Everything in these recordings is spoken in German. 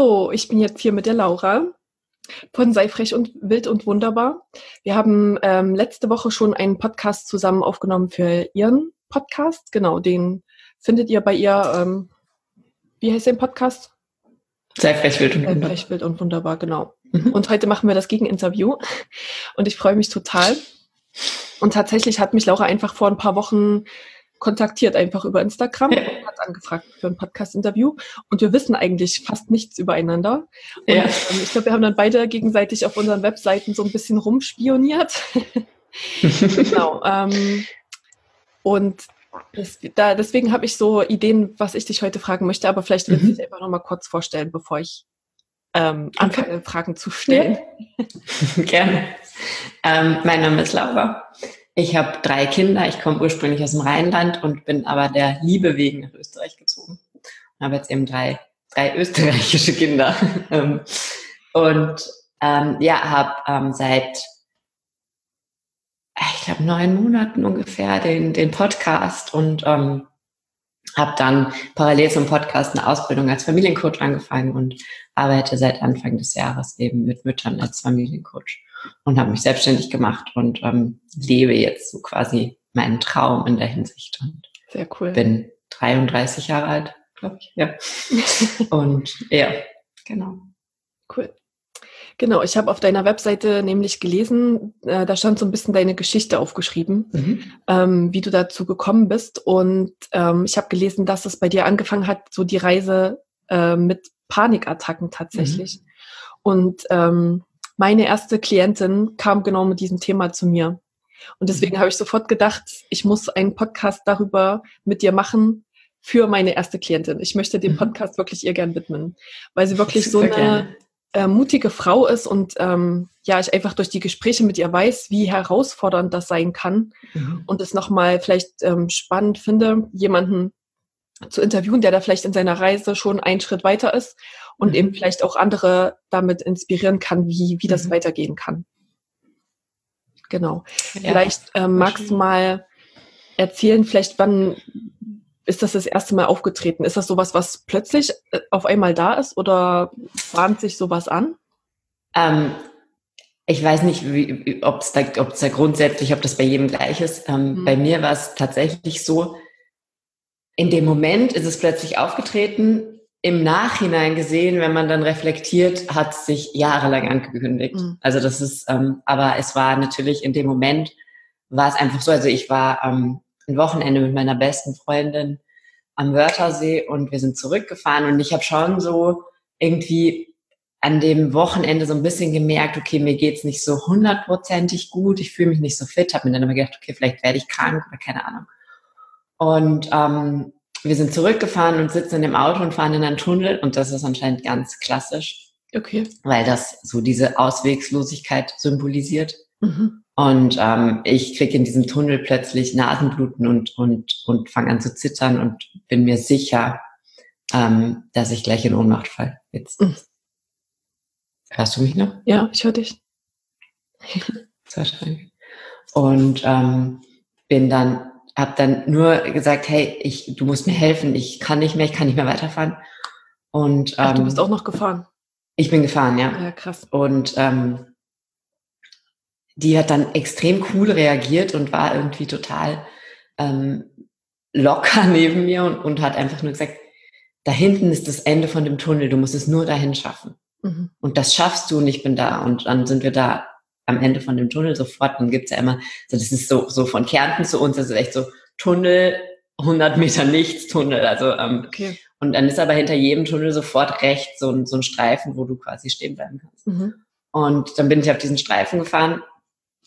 So, ich bin jetzt hier mit der Laura von Sei frech und wild und wunderbar. Wir haben ähm, letzte Woche schon einen Podcast zusammen aufgenommen für ihren Podcast. Genau, den findet ihr bei ihr. Ähm, wie heißt der Podcast? Sei frech, wild und wunderbar. Sei frech, wild und wunderbar, genau. Mhm. Und heute machen wir das Gegeninterview. Und ich freue mich total. Und tatsächlich hat mich Laura einfach vor ein paar Wochen kontaktiert, einfach über Instagram und hat angefragt für ein Podcast-Interview. Und wir wissen eigentlich fast nichts übereinander. Und ja. ähm, ich glaube, wir haben dann beide gegenseitig auf unseren Webseiten so ein bisschen rumspioniert. genau. Ähm, und das, da, deswegen habe ich so Ideen, was ich dich heute fragen möchte, aber vielleicht willst du mhm. dich einfach nochmal kurz vorstellen, bevor ich ähm, anfange, okay. Fragen zu stellen. Ja. Gerne. Ähm, mein Name ist Laura. Ich habe drei Kinder. Ich komme ursprünglich aus dem Rheinland und bin aber der Liebe wegen nach Österreich gezogen. Ich habe jetzt eben drei, drei österreichische Kinder. Ähm, und ähm, ja, habe ähm, seit, ich glaube, neun Monaten ungefähr den, den Podcast und ähm, habe dann parallel zum Podcast eine Ausbildung als Familiencoach angefangen und arbeite seit Anfang des Jahres eben mit Müttern als Familiencoach und habe mich selbstständig gemacht und ähm, lebe jetzt so quasi meinen Traum in der Hinsicht und sehr cool. Bin 33 Jahre alt, glaube ich. Ja. und ja, genau. Cool. Genau, ich habe auf deiner Webseite nämlich gelesen, äh, da stand so ein bisschen deine Geschichte aufgeschrieben, mhm. ähm, wie du dazu gekommen bist. Und ähm, ich habe gelesen, dass es bei dir angefangen hat, so die Reise äh, mit Panikattacken tatsächlich. Mhm. Und ähm, meine erste Klientin kam genau mit diesem Thema zu mir. Und deswegen mhm. habe ich sofort gedacht, ich muss einen Podcast darüber mit dir machen für meine erste Klientin. Ich möchte den mhm. Podcast wirklich ihr gern widmen, weil sie wirklich so eine äh, mutige Frau ist und ähm, ja, ich einfach durch die Gespräche mit ihr weiß, wie herausfordernd das sein kann mhm. und es nochmal vielleicht ähm, spannend finde, jemanden zu interviewen, der da vielleicht in seiner Reise schon einen Schritt weiter ist und mhm. eben vielleicht auch andere damit inspirieren kann, wie, wie das mhm. weitergehen kann. Genau. Ja, vielleicht ähm, magst du mal erzählen, vielleicht wann ist das das erste Mal aufgetreten? Ist das sowas, was plötzlich äh, auf einmal da ist oder bahnt sich sowas an? Ähm, ich weiß nicht, ob es da, da grundsätzlich, ob das bei jedem gleich ist. Ähm, mhm. Bei mir war es tatsächlich so, in dem Moment ist es plötzlich aufgetreten, im Nachhinein gesehen, wenn man dann reflektiert, hat sich jahrelang angekündigt. Mhm. Also das ist, ähm, aber es war natürlich in dem Moment, war es einfach so, also ich war ähm, ein Wochenende mit meiner besten Freundin am Wörthersee und wir sind zurückgefahren und ich habe schon so irgendwie an dem Wochenende so ein bisschen gemerkt, okay, mir geht's nicht so hundertprozentig gut, ich fühle mich nicht so fit, habe mir dann immer gedacht, okay, vielleicht werde ich krank oder keine Ahnung. Und ähm, wir sind zurückgefahren und sitzen in dem Auto und fahren in einen Tunnel und das ist anscheinend ganz klassisch. Okay. Weil das so diese Auswegslosigkeit symbolisiert. Mhm. Und ähm, ich kriege in diesem Tunnel plötzlich Nasenbluten und, und, und fange an zu zittern und bin mir sicher, ähm, dass ich gleich in Ohnmacht falle. Jetzt. Mhm. Hörst du mich noch? Ja, ich höre dich. Und ähm, bin dann habe dann nur gesagt, hey, ich, du musst mir helfen, ich kann nicht mehr, ich kann nicht mehr weiterfahren. Und ähm, Ach, du bist ähm, auch noch gefahren. Ich bin gefahren, ja. Ja, krass. Und ähm, die hat dann extrem cool reagiert und war irgendwie total ähm, locker neben mir und, und hat einfach nur gesagt, da hinten ist das Ende von dem Tunnel, du musst es nur dahin schaffen. Mhm. Und das schaffst du und ich bin da. Und dann sind wir da am Ende von dem Tunnel sofort, dann gibt's ja immer, so das ist so, so von Kärnten zu uns, das ist echt so Tunnel, 100 Meter nichts Tunnel, also ähm, okay. und dann ist aber hinter jedem Tunnel sofort rechts so ein, so ein Streifen, wo du quasi stehen bleiben kannst. Mhm. Und dann bin ich auf diesen Streifen gefahren,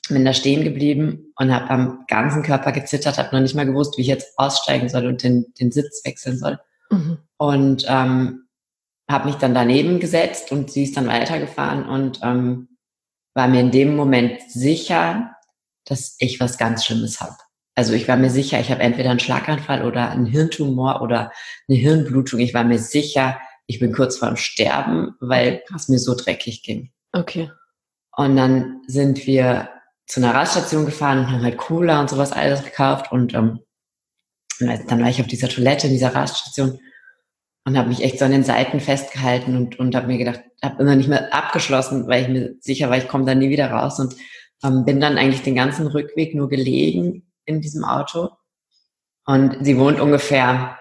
bin da stehen geblieben und habe am ganzen Körper gezittert, habe noch nicht mal gewusst, wie ich jetzt aussteigen soll und den, den Sitz wechseln soll. Mhm. Und ähm, habe mich dann daneben gesetzt und sie ist dann weitergefahren und ähm, war mir in dem Moment sicher, dass ich was ganz Schlimmes habe. Also ich war mir sicher, ich habe entweder einen Schlaganfall oder einen Hirntumor oder eine Hirnblutung. Ich war mir sicher, ich bin kurz vorm Sterben, weil es mir so dreckig ging. Okay. Und dann sind wir zu einer Radstation gefahren und haben halt Cola und sowas alles gekauft und ähm, dann war ich auf dieser Toilette in dieser Radstation und habe mich echt so an den Seiten festgehalten und, und habe mir gedacht, habe immer nicht mehr abgeschlossen, weil ich mir sicher war, ich komme da nie wieder raus und ähm, bin dann eigentlich den ganzen Rückweg nur gelegen in diesem Auto. Und sie wohnt ungefähr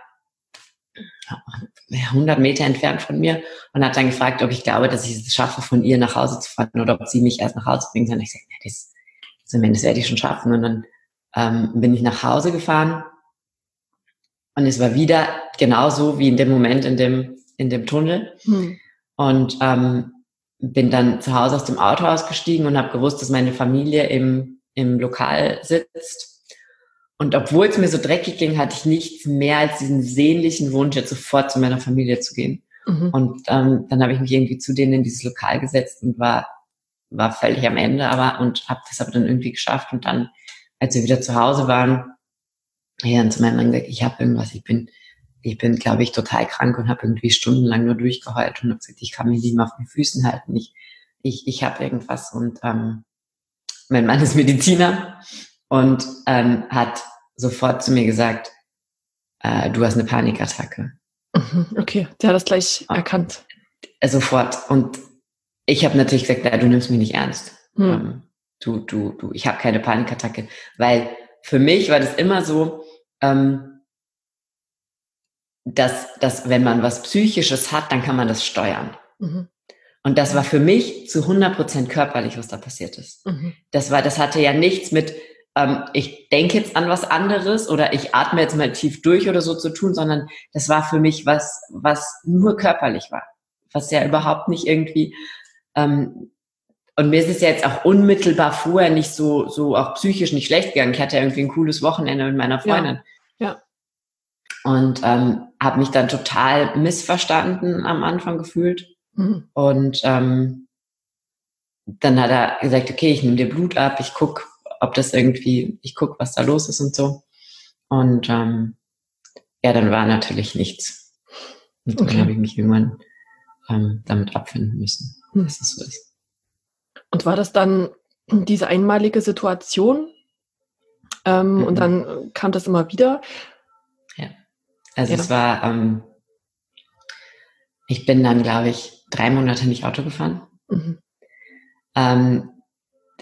100 Meter entfernt von mir und hat dann gefragt, ob ich glaube, dass ich es schaffe, von ihr nach Hause zu fahren oder ob sie mich erst nach Hause bringen soll. Und ich sagte, das, das, das werde ich schon schaffen. Und dann ähm, bin ich nach Hause gefahren und es war wieder genauso wie in dem Moment in dem, in dem Tunnel. Hm. Und ähm, bin dann zu Hause aus dem Auto ausgestiegen und habe gewusst, dass meine Familie im, im Lokal sitzt. Und obwohl es mir so dreckig ging, hatte ich nichts mehr als diesen sehnlichen Wunsch, jetzt sofort zu meiner Familie zu gehen. Mhm. Und ähm, dann habe ich mich irgendwie zu denen in dieses Lokal gesetzt und war, war völlig am Ende, aber und habe das aber dann irgendwie geschafft. Und dann, als wir wieder zu Hause waren, ja, dann zu meinem Mann gesagt, ich habe irgendwas, ich bin, ich bin, glaube ich, total krank und habe irgendwie stundenlang nur durchgeheult und habe gesagt, ich kann mich nicht mehr auf den Füßen halten, ich, ich, ich habe irgendwas. Und ähm, mein Mann ist Mediziner und ähm, hat sofort zu mir gesagt, äh, du hast eine Panikattacke. Mhm, okay, der hat das gleich und, erkannt. Äh, sofort. Und ich habe natürlich gesagt, du nimmst mich nicht ernst. Hm. Ähm, du, du, du, ich habe keine Panikattacke, weil für mich war das immer so, ähm, dass, dass wenn man was Psychisches hat, dann kann man das steuern. Mhm. Und das war für mich zu 100 Prozent körperlich, was da passiert ist. Mhm. Das war, das hatte ja nichts mit, ähm, ich denke jetzt an was anderes oder ich atme jetzt mal tief durch oder so zu tun, sondern das war für mich was, was nur körperlich war. Was ja überhaupt nicht irgendwie ähm, und mir ist es ja jetzt auch unmittelbar vorher nicht so, so auch psychisch nicht schlecht gegangen. Ich hatte irgendwie ein cooles Wochenende mit meiner Freundin. Ja. ja. Und ähm, habe mich dann total missverstanden am Anfang gefühlt. Mhm. Und ähm, dann hat er gesagt, okay, ich nehme dir Blut ab, ich guck, ob das irgendwie, ich guck, was da los ist und so. Und ähm, ja, dann war natürlich nichts. Und dann okay. habe ich mich irgendwann ähm, damit abfinden müssen, mhm. dass es so ist. Und war das dann diese einmalige Situation? Ähm, mhm. Und dann kam das immer wieder? Ja. Also ja. es war, ähm, ich bin dann, glaube ich, drei Monate nicht Auto gefahren. Mhm. Ähm,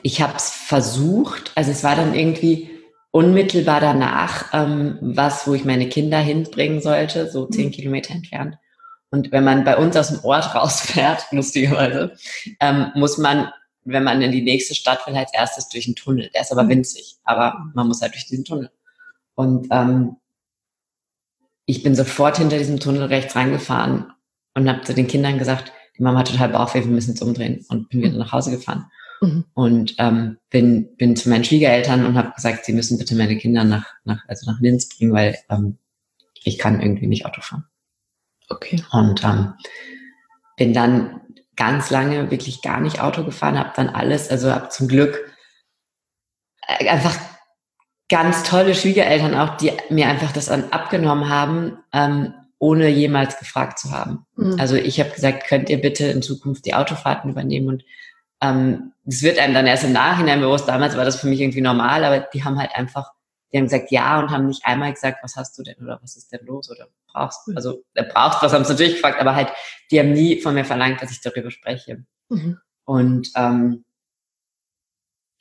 ich habe es versucht, also es war dann irgendwie unmittelbar danach ähm, was, wo ich meine Kinder hinbringen sollte, so zehn mhm. Kilometer entfernt. Und wenn man bei uns aus dem Ort rausfährt, lustigerweise, ähm, muss man wenn man in die nächste Stadt will, als erstes durch einen Tunnel. Der ist aber mhm. winzig, aber man muss halt durch diesen Tunnel. Und ähm, ich bin sofort hinter diesem Tunnel rechts reingefahren und habe zu den Kindern gesagt, die Mama hat total Bauchweh, wir müssen jetzt umdrehen und bin wieder nach Hause gefahren. Mhm. Und ähm, bin, bin zu meinen Schwiegereltern und habe gesagt, sie müssen bitte meine Kinder nach, nach, also nach Linz bringen, weil ähm, ich kann irgendwie nicht Auto fahren. Okay. Und ähm, bin dann ganz lange wirklich gar nicht Auto gefahren, habe dann alles, also habe zum Glück äh, einfach ganz tolle Schwiegereltern auch, die mir einfach das an, abgenommen haben, ähm, ohne jemals gefragt zu haben. Mhm. Also ich habe gesagt, könnt ihr bitte in Zukunft die Autofahrten übernehmen und ähm, das wird einem dann erst im Nachhinein bewusst. Damals war das für mich irgendwie normal, aber die haben halt einfach, die haben gesagt ja und haben nicht einmal gesagt, was hast du denn oder was ist denn los oder brauchst, also er braucht was, haben sie natürlich gefragt, aber halt, die haben nie von mir verlangt, dass ich darüber spreche. Mhm. Und, ähm,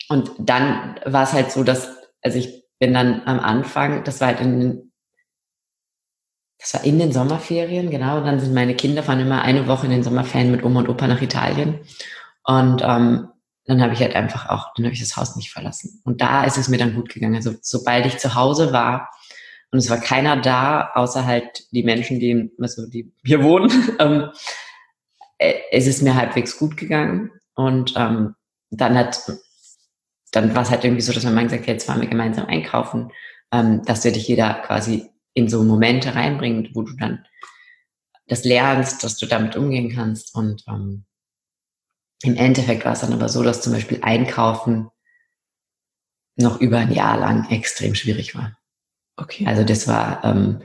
und dann war es halt so, dass, also ich bin dann am Anfang, das war halt in, das war in den Sommerferien, genau, und dann sind meine Kinder fahren immer eine Woche in den Sommerferien mit Oma und Opa nach Italien. Und ähm, dann habe ich halt einfach auch, dann habe ich das Haus nicht verlassen. Und da ist es mir dann gut gegangen. Also sobald ich zu Hause war, und es war keiner da, außer halt die Menschen, die, also die hier wohnen. ähm, äh, es ist mir halbwegs gut gegangen. Und ähm, dann hat, dann war es halt irgendwie so, dass mein Mann gesagt hat, jetzt fahren wir gemeinsam einkaufen, ähm, dass wir dich jeder quasi in so Momente reinbringen, wo du dann das lernst, dass du damit umgehen kannst. Und ähm, im Endeffekt war es dann aber so, dass zum Beispiel Einkaufen noch über ein Jahr lang extrem schwierig war. Okay. Also das war, ähm,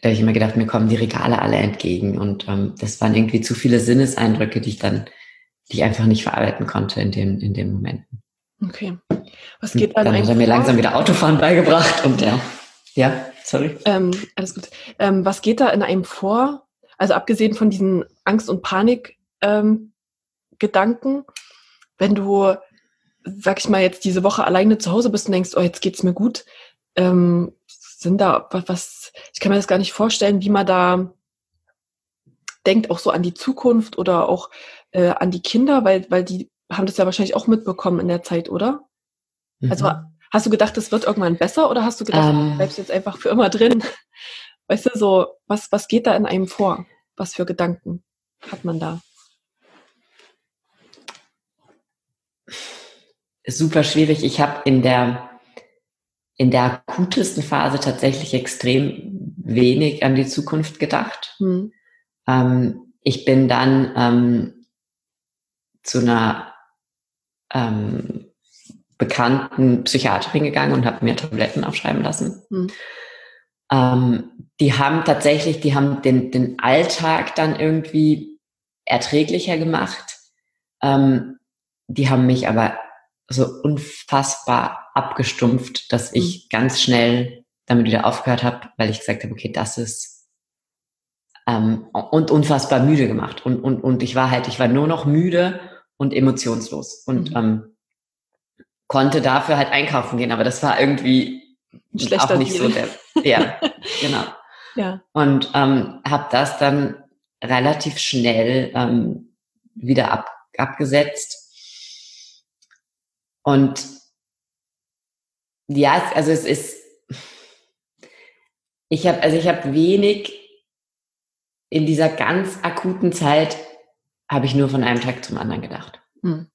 da habe ich immer gedacht, mir kommen die Regale alle entgegen und ähm, das waren irgendwie zu viele Sinneseindrücke, die ich dann, die ich einfach nicht verarbeiten konnte in den, in den Momenten. Okay. Was geht dann, dann hat er mir langsam wieder Autofahren beigebracht und ja, ja, sorry. Ähm, alles gut. Ähm, was geht da in einem vor? Also abgesehen von diesen Angst- und Panik-Gedanken, ähm, wenn du, sag ich mal, jetzt diese Woche alleine zu Hause bist und denkst, oh, jetzt geht's mir gut, ähm, sind da was, ich kann mir das gar nicht vorstellen, wie man da denkt, auch so an die Zukunft oder auch äh, an die Kinder, weil, weil die haben das ja wahrscheinlich auch mitbekommen in der Zeit, oder? Also, mhm. Also hast du gedacht, es wird irgendwann besser oder hast du gedacht, um. du ähm. bleibst jetzt einfach für immer drin? Weißt du, so, was, was geht da in einem vor? Was für Gedanken hat man da? Super schwierig. Ich habe in der in der akutesten Phase tatsächlich extrem wenig an die Zukunft gedacht. Mhm. Ähm, ich bin dann ähm, zu einer ähm, bekannten Psychiaterin gegangen und habe mir Tabletten aufschreiben lassen. Mhm. Ähm, die haben tatsächlich, die haben den, den Alltag dann irgendwie erträglicher gemacht. Ähm, die haben mich aber so unfassbar abgestumpft, dass ich mhm. ganz schnell damit wieder aufgehört habe, weil ich gesagt habe, okay, das ist ähm, und unfassbar müde gemacht. Und, und, und ich war halt, ich war nur noch müde und emotionslos und mhm. ähm, konnte dafür halt einkaufen gehen, aber das war irgendwie auch nicht Deal. so der, ja, genau. Ja. Und ähm, habe das dann relativ schnell ähm, wieder ab, abgesetzt. Und ja, also es ist, ich habe, also ich habe wenig in dieser ganz akuten Zeit habe ich nur von einem Tag zum anderen gedacht. Hm.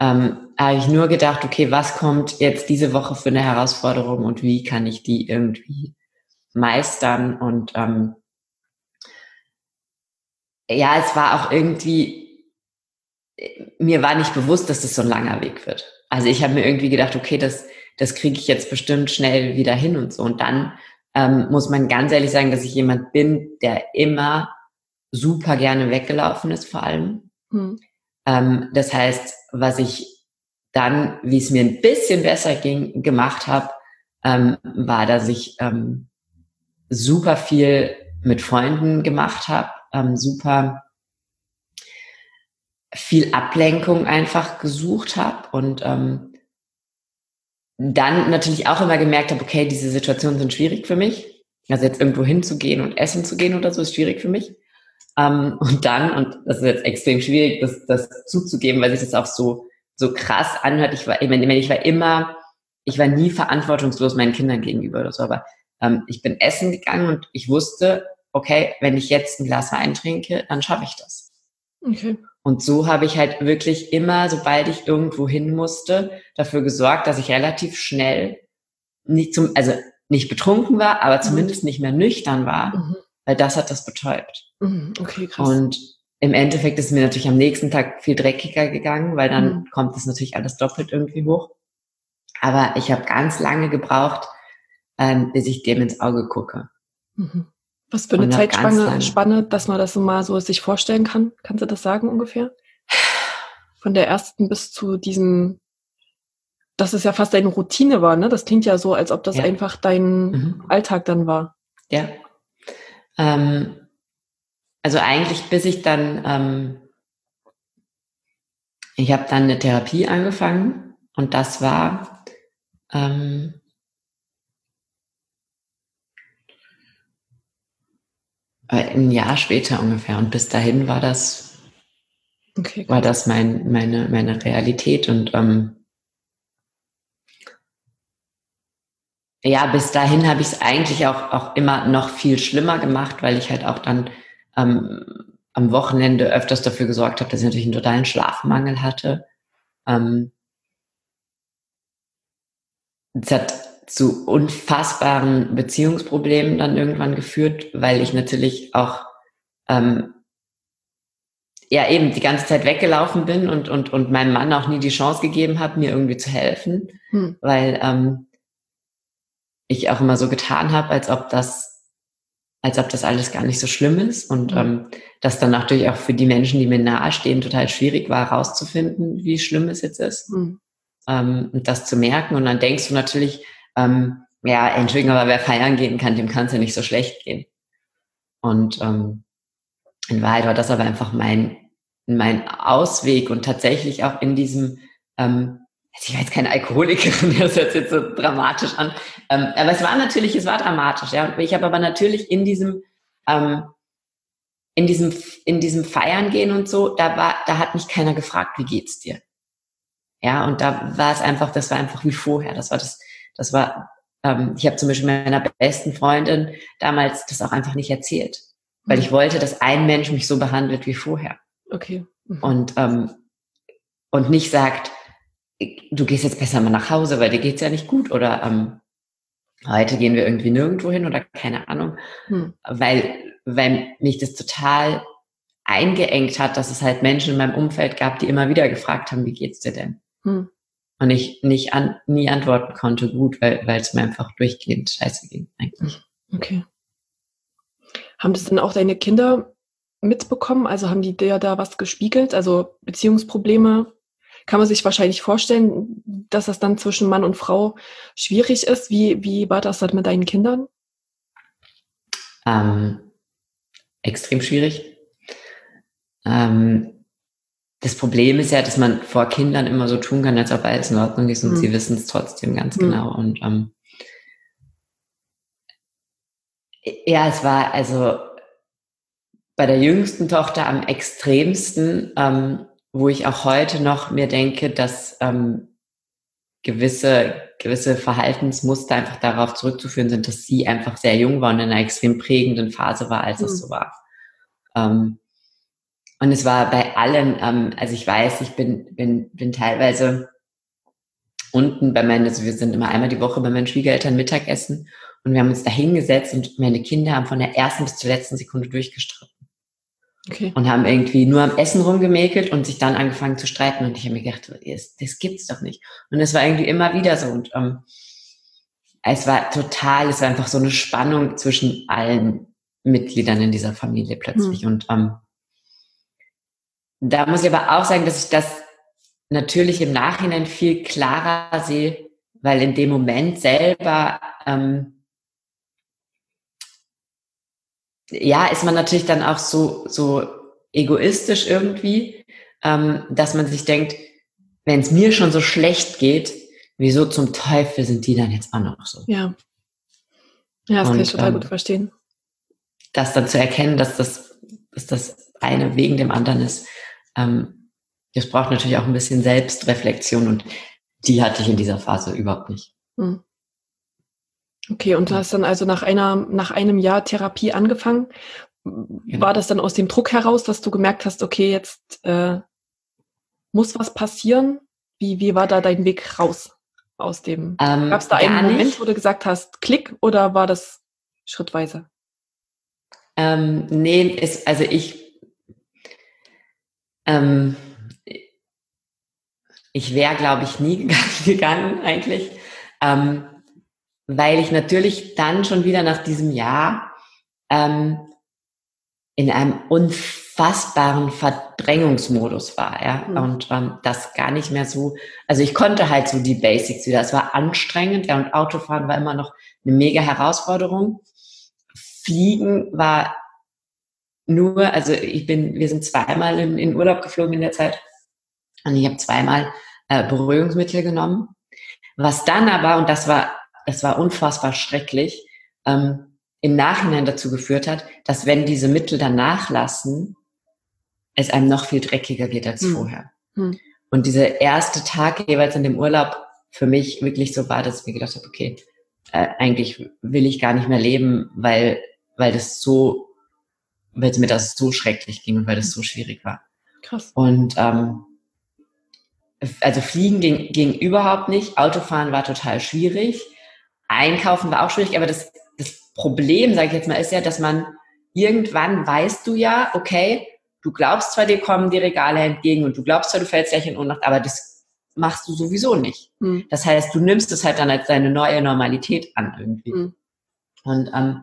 Ähm, habe ich nur gedacht, okay, was kommt jetzt diese Woche für eine Herausforderung und wie kann ich die irgendwie meistern? Und ähm, ja, es war auch irgendwie, mir war nicht bewusst, dass das so ein langer Weg wird. Also ich habe mir irgendwie gedacht, okay, das das kriege ich jetzt bestimmt schnell wieder hin und so. Und dann ähm, muss man ganz ehrlich sagen, dass ich jemand bin, der immer super gerne weggelaufen ist, vor allem. Hm. Ähm, das heißt, was ich dann, wie es mir ein bisschen besser ging, gemacht habe, ähm, war, dass ich ähm, super viel mit Freunden gemacht habe, ähm, super viel Ablenkung einfach gesucht habe und ähm, dann natürlich auch immer gemerkt habe, okay, diese Situationen sind schwierig für mich. Also jetzt irgendwo hinzugehen und essen zu gehen oder so ist schwierig für mich. Ähm, und dann, und das ist jetzt extrem schwierig, das, das zuzugeben, weil sich das auch so, so krass anhört. Ich war, ich, meine, ich war immer, ich war nie verantwortungslos meinen Kindern gegenüber oder so, aber ähm, ich bin essen gegangen und ich wusste, okay, wenn ich jetzt ein Glas Wein trinke, dann schaffe ich das. Okay. Und so habe ich halt wirklich immer, sobald ich irgendwo hin musste, dafür gesorgt, dass ich relativ schnell nicht zum, also nicht betrunken war, aber mhm. zumindest nicht mehr nüchtern war, mhm. weil das hat das betäubt. Mhm. Okay, krass. Und im Endeffekt ist es mir natürlich am nächsten Tag viel dreckiger gegangen, weil dann mhm. kommt es natürlich alles doppelt irgendwie hoch. Aber ich habe ganz lange gebraucht, ähm, bis ich dem ins Auge gucke. Mhm. Was für eine Zeitspanne, Spanne, dass man das so mal so sich vorstellen kann? Kannst du das sagen ungefähr? Von der ersten bis zu diesem, dass es ja fast deine Routine war, ne? Das klingt ja so, als ob das ja. einfach dein mhm. Alltag dann war. Ja. Ähm, also eigentlich bis ich dann, ähm, ich habe dann eine Therapie angefangen und das war ähm, ein Jahr später ungefähr. Und bis dahin war das, okay, war das mein, meine, meine Realität. Und ähm, ja, bis dahin habe ich es eigentlich auch, auch immer noch viel schlimmer gemacht, weil ich halt auch dann ähm, am Wochenende öfters dafür gesorgt habe, dass ich natürlich einen totalen Schlafmangel hatte. Ähm, es hat zu unfassbaren Beziehungsproblemen dann irgendwann geführt, weil ich natürlich auch ähm, ja eben die ganze Zeit weggelaufen bin und, und, und meinem Mann auch nie die Chance gegeben habe, mir irgendwie zu helfen, hm. weil ähm, ich auch immer so getan habe, als ob das, als ob das alles gar nicht so schlimm ist und hm. ähm, das dann natürlich auch für die Menschen, die mir nahestehen, total schwierig war, herauszufinden, wie schlimm es jetzt ist hm. ähm, und das zu merken. Und dann denkst du natürlich, ähm, ja, Entschuldigung, aber wer feiern gehen kann, dem kann es ja nicht so schlecht gehen. Und ähm, in Wahrheit war das aber einfach mein, mein Ausweg und tatsächlich auch in diesem, ähm, ich war jetzt keine Alkoholikerin, das hört sich jetzt so dramatisch an, ähm, aber es war natürlich, es war dramatisch, ja. Und ich habe aber natürlich in diesem, ähm, in diesem, in diesem Feiern gehen und so, da war, da hat mich keiner gefragt, wie geht's dir? Ja, und da war es einfach, das war einfach wie vorher. Das war das, das war, ähm, ich habe zum Beispiel meiner besten Freundin damals das auch einfach nicht erzählt weil ich wollte, dass ein Mensch mich so behandelt wie vorher. Okay. Mhm. Und, ähm, und nicht sagt, du gehst jetzt besser mal nach Hause, weil dir geht's ja nicht gut oder ähm, heute gehen wir irgendwie nirgendwo hin oder keine Ahnung, hm. weil, weil mich das total eingeengt hat, dass es halt Menschen in meinem Umfeld gab, die immer wieder gefragt haben, wie geht's dir denn? Hm. Und ich nicht an, nie antworten konnte, gut, weil, weil es mir einfach durchgehend scheiße ging eigentlich. Okay. Haben das denn auch deine Kinder mitbekommen? Also haben die dir da was gespiegelt? Also Beziehungsprobleme? Kann man sich wahrscheinlich vorstellen, dass das dann zwischen Mann und Frau schwierig ist. Wie, wie war das dann mit deinen Kindern? Ähm, extrem schwierig. Ähm, das Problem ist ja, dass man vor Kindern immer so tun kann, als ob alles in Ordnung ist und mhm. sie wissen es trotzdem ganz mhm. genau. Und ähm, Ja, es war also bei der jüngsten Tochter am extremsten, ähm, wo ich auch heute noch mir denke, dass ähm, gewisse, gewisse Verhaltensmuster einfach darauf zurückzuführen sind, dass sie einfach sehr jung war und in einer extrem prägenden Phase war, als mhm. es so war. Ähm, und es war bei allen, ähm, also ich weiß, ich bin, bin, bin teilweise unten bei meinen, also wir sind immer einmal die Woche bei meinen Schwiegereltern Mittagessen und wir haben uns da hingesetzt und meine Kinder haben von der ersten bis zur letzten Sekunde durchgestritten. Okay. Und haben irgendwie nur am Essen rumgemäkelt und sich dann angefangen zu streiten. Und ich habe mir gedacht, das, das gibt's doch nicht. Und es war irgendwie immer wieder so. Und ähm, es war total, es war einfach so eine Spannung zwischen allen Mitgliedern in dieser Familie plötzlich. Mhm. Und ähm, da muss ich aber auch sagen, dass ich das natürlich im Nachhinein viel klarer sehe, weil in dem Moment selber ähm, ja, ist man natürlich dann auch so, so egoistisch irgendwie, ähm, dass man sich denkt, wenn es mir schon so schlecht geht, wieso zum Teufel sind die dann jetzt auch noch so? Ja. Ja, das Und, kann ich total ähm, gut verstehen. Das dann zu erkennen, dass das, dass das eine wegen dem anderen ist, ähm, das braucht natürlich auch ein bisschen Selbstreflexion und die hatte ich in dieser Phase überhaupt nicht. Hm. Okay, und du hast dann also nach einer, nach einem Jahr Therapie angefangen. Genau. War das dann aus dem Druck heraus, dass du gemerkt hast, okay, jetzt äh, muss was passieren? Wie, wie war da dein Weg raus aus dem? Ähm, Gab es da einen Moment, nicht. wo du gesagt hast, Klick, oder war das schrittweise? Ähm, nee, ist, also ich, ähm, ich wäre, glaube ich, nie gegangen eigentlich. Ähm, weil ich natürlich dann schon wieder nach diesem Jahr ähm, in einem unfassbaren Verdrängungsmodus war, ja, mhm. und ähm, das gar nicht mehr so, also ich konnte halt so die Basics wieder, es war anstrengend, ja, und Autofahren war immer noch eine mega Herausforderung. Fliegen war nur, also ich bin, wir sind zweimal in, in Urlaub geflogen in der Zeit und ich habe zweimal äh, Beruhigungsmittel genommen. Was dann aber, und das war es war unfassbar schrecklich, ähm, im Nachhinein dazu geführt hat, dass wenn diese Mittel dann nachlassen, es einem noch viel dreckiger geht als hm. vorher. Hm. Und dieser erste Tag jeweils in dem Urlaub für mich wirklich so war, dass ich mir gedacht habe, okay, äh, eigentlich will ich gar nicht mehr leben, weil, weil das so, weil es mir das so schrecklich ging und weil das so schwierig war. Krass. Und ähm, also Fliegen ging, ging überhaupt nicht, Autofahren war total schwierig. einkaufen war auch schwierig, aber das, das Problem, sage ich jetzt mal, ist ja, dass man irgendwann weißt du ja, okay, du glaubst zwar, dir kommen die Regale entgegen und du glaubst zwar, du fällst gleich in Ohnmacht, aber das machst du sowieso nicht. Mhm. Das heißt, du nimmst es halt dann als deine neue Normalität an irgendwie. Mhm. Und ähm,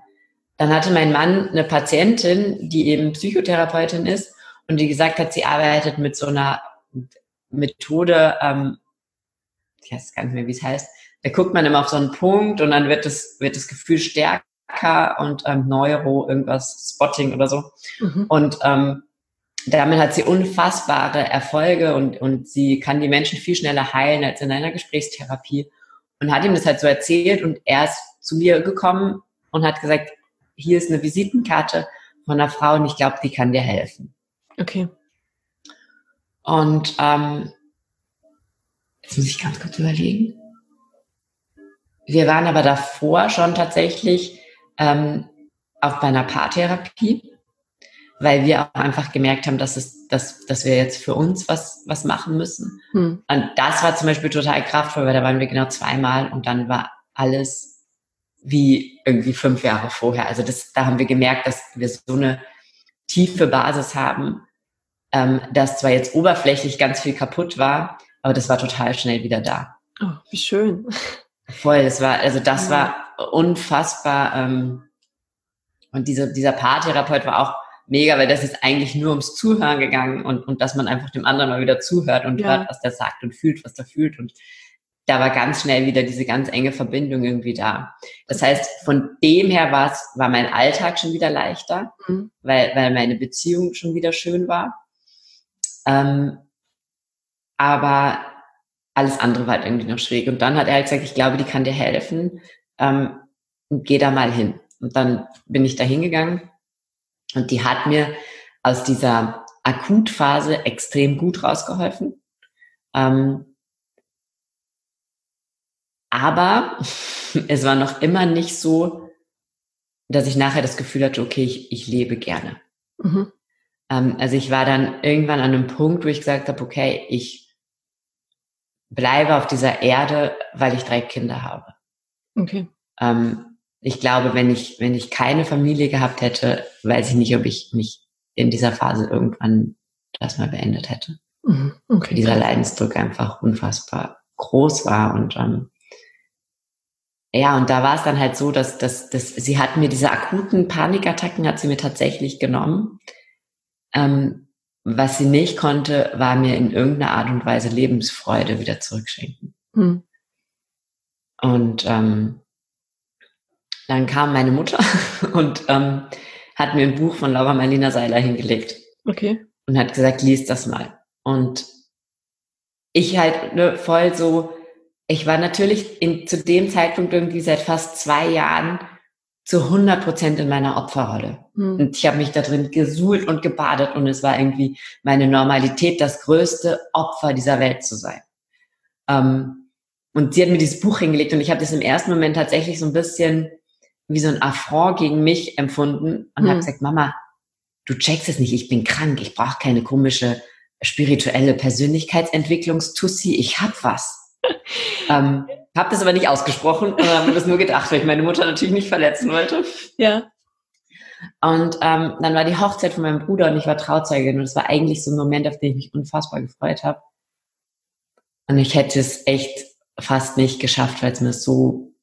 dann hatte mein Mann eine Patientin, die eben Psychotherapeutin ist und die gesagt hat, sie arbeitet mit so einer Methode, ähm, ich weiß gar nicht mehr, wie es heißt, da guckt man immer auf so einen Punkt und dann wird das, wird das Gefühl stärker und ähm, Neuro, irgendwas, Spotting oder so. Mhm. Und ähm, damit hat sie unfassbare Erfolge und, und sie kann die Menschen viel schneller heilen als in einer Gesprächstherapie. Und hat ihm das halt so erzählt und er ist zu mir gekommen und hat gesagt, hier ist eine Visitenkarte von einer Frau und ich glaube, die kann dir helfen. Okay. Und ähm, jetzt muss ich ganz kurz überlegen. Wir waren aber davor schon tatsächlich ähm, auch bei einer Paartherapie weil wir auch einfach gemerkt haben, dass es, dass, dass wir jetzt für uns was, was machen müssen. Hm. Und das war zum Beispiel total kraftvoll, weil da waren wir genau zweimal und dann war alles wie irgendwie fünf Jahre vorher. Also das, da haben wir gemerkt, dass wir so eine tiefe Basis haben, ähm, dass zwar jetzt oberflächlich ganz viel kaputt war, aber das war total schnell wieder da. Oh, wie schön. Voll, das war, also das ja. war unfassbar. Ähm, und diese, dieser Paartherapeut war auch mega, weil das ist eigentlich nur ums Zuhören gegangen und, und dass man einfach dem anderen mal wieder zuhört und ja. hört, was der sagt und fühlt, was der fühlt. Und da war ganz schnell wieder diese ganz enge Verbindung irgendwie da. Das heißt, von dem her war es, war mein Alltag schon wieder leichter, mhm. weil, weil meine Beziehung schon wieder schön war. Ähm, aber alles andere war halt irgendwie noch schräg. Und dann hat er halt gesagt, ich glaube, die kann dir helfen. Ähm, geh da mal hin. Und dann bin ich da hingegangen und die hat mir aus dieser Akutphase extrem gut rausgeholfen. Ähm, aber es war noch immer nicht so, dass ich nachher das Gefühl hatte, okay, ich, ich lebe gerne. Mhm. Ähm, also ich war dann irgendwann an einem Punkt, wo ich gesagt habe, okay, ich bleibe auf dieser Erde, weil ich drei Kinder habe. Okay. Ähm, ich glaube, wenn ich, wenn ich keine Familie gehabt hätte, weiß ich nicht, ob ich mich in dieser Phase irgendwann das mal beendet hätte. Mhm, okay. Dieser Leidensdruck einfach unfassbar groß war und ähm, ja, und da war es dann halt so, dass, dass, dass sie hat mir diese akuten Panikattacken hat sie mir tatsächlich genommen. Ähm, was sie nicht konnte, war mir in irgendeiner Art und Weise Lebensfreude wieder zurückschenken. Mhm. Und ähm, dann kam meine Mutter und ähm, hat mir ein Buch von Laura Marlina Seiler hingelegt. Okay. Und hat gesagt, lies das mal. Und ich halt ne, voll so, ich war natürlich in, zu dem Zeitpunkt irgendwie seit fast zwei Jahren zu 100 Prozent in meiner Opferrolle. Hm. Und ich habe mich da drin gesuhlt und gebadet und es war irgendwie meine Normalität, das größte Opfer dieser Welt zu sein. Ähm, und sie hat mir dieses Buch hingelegt und ich habe das im ersten Moment tatsächlich so ein bisschen wie so ein Affront gegen mich empfunden und hm. habe gesagt, Mama, du checkst es nicht, ich bin krank, ich brauche keine komische spirituelle Persönlichkeitsentwicklungstussi, ich hab was. Ähm, habe das aber nicht ausgesprochen und habe das nur gedacht, weil ich meine Mutter natürlich nicht verletzen wollte. Ja. Und ähm, dann war die Hochzeit von meinem Bruder und ich war Trauzeugin und es war eigentlich so ein Moment, auf den ich mich unfassbar gefreut habe. Und ich hätte es echt fast nicht geschafft, weil es mir so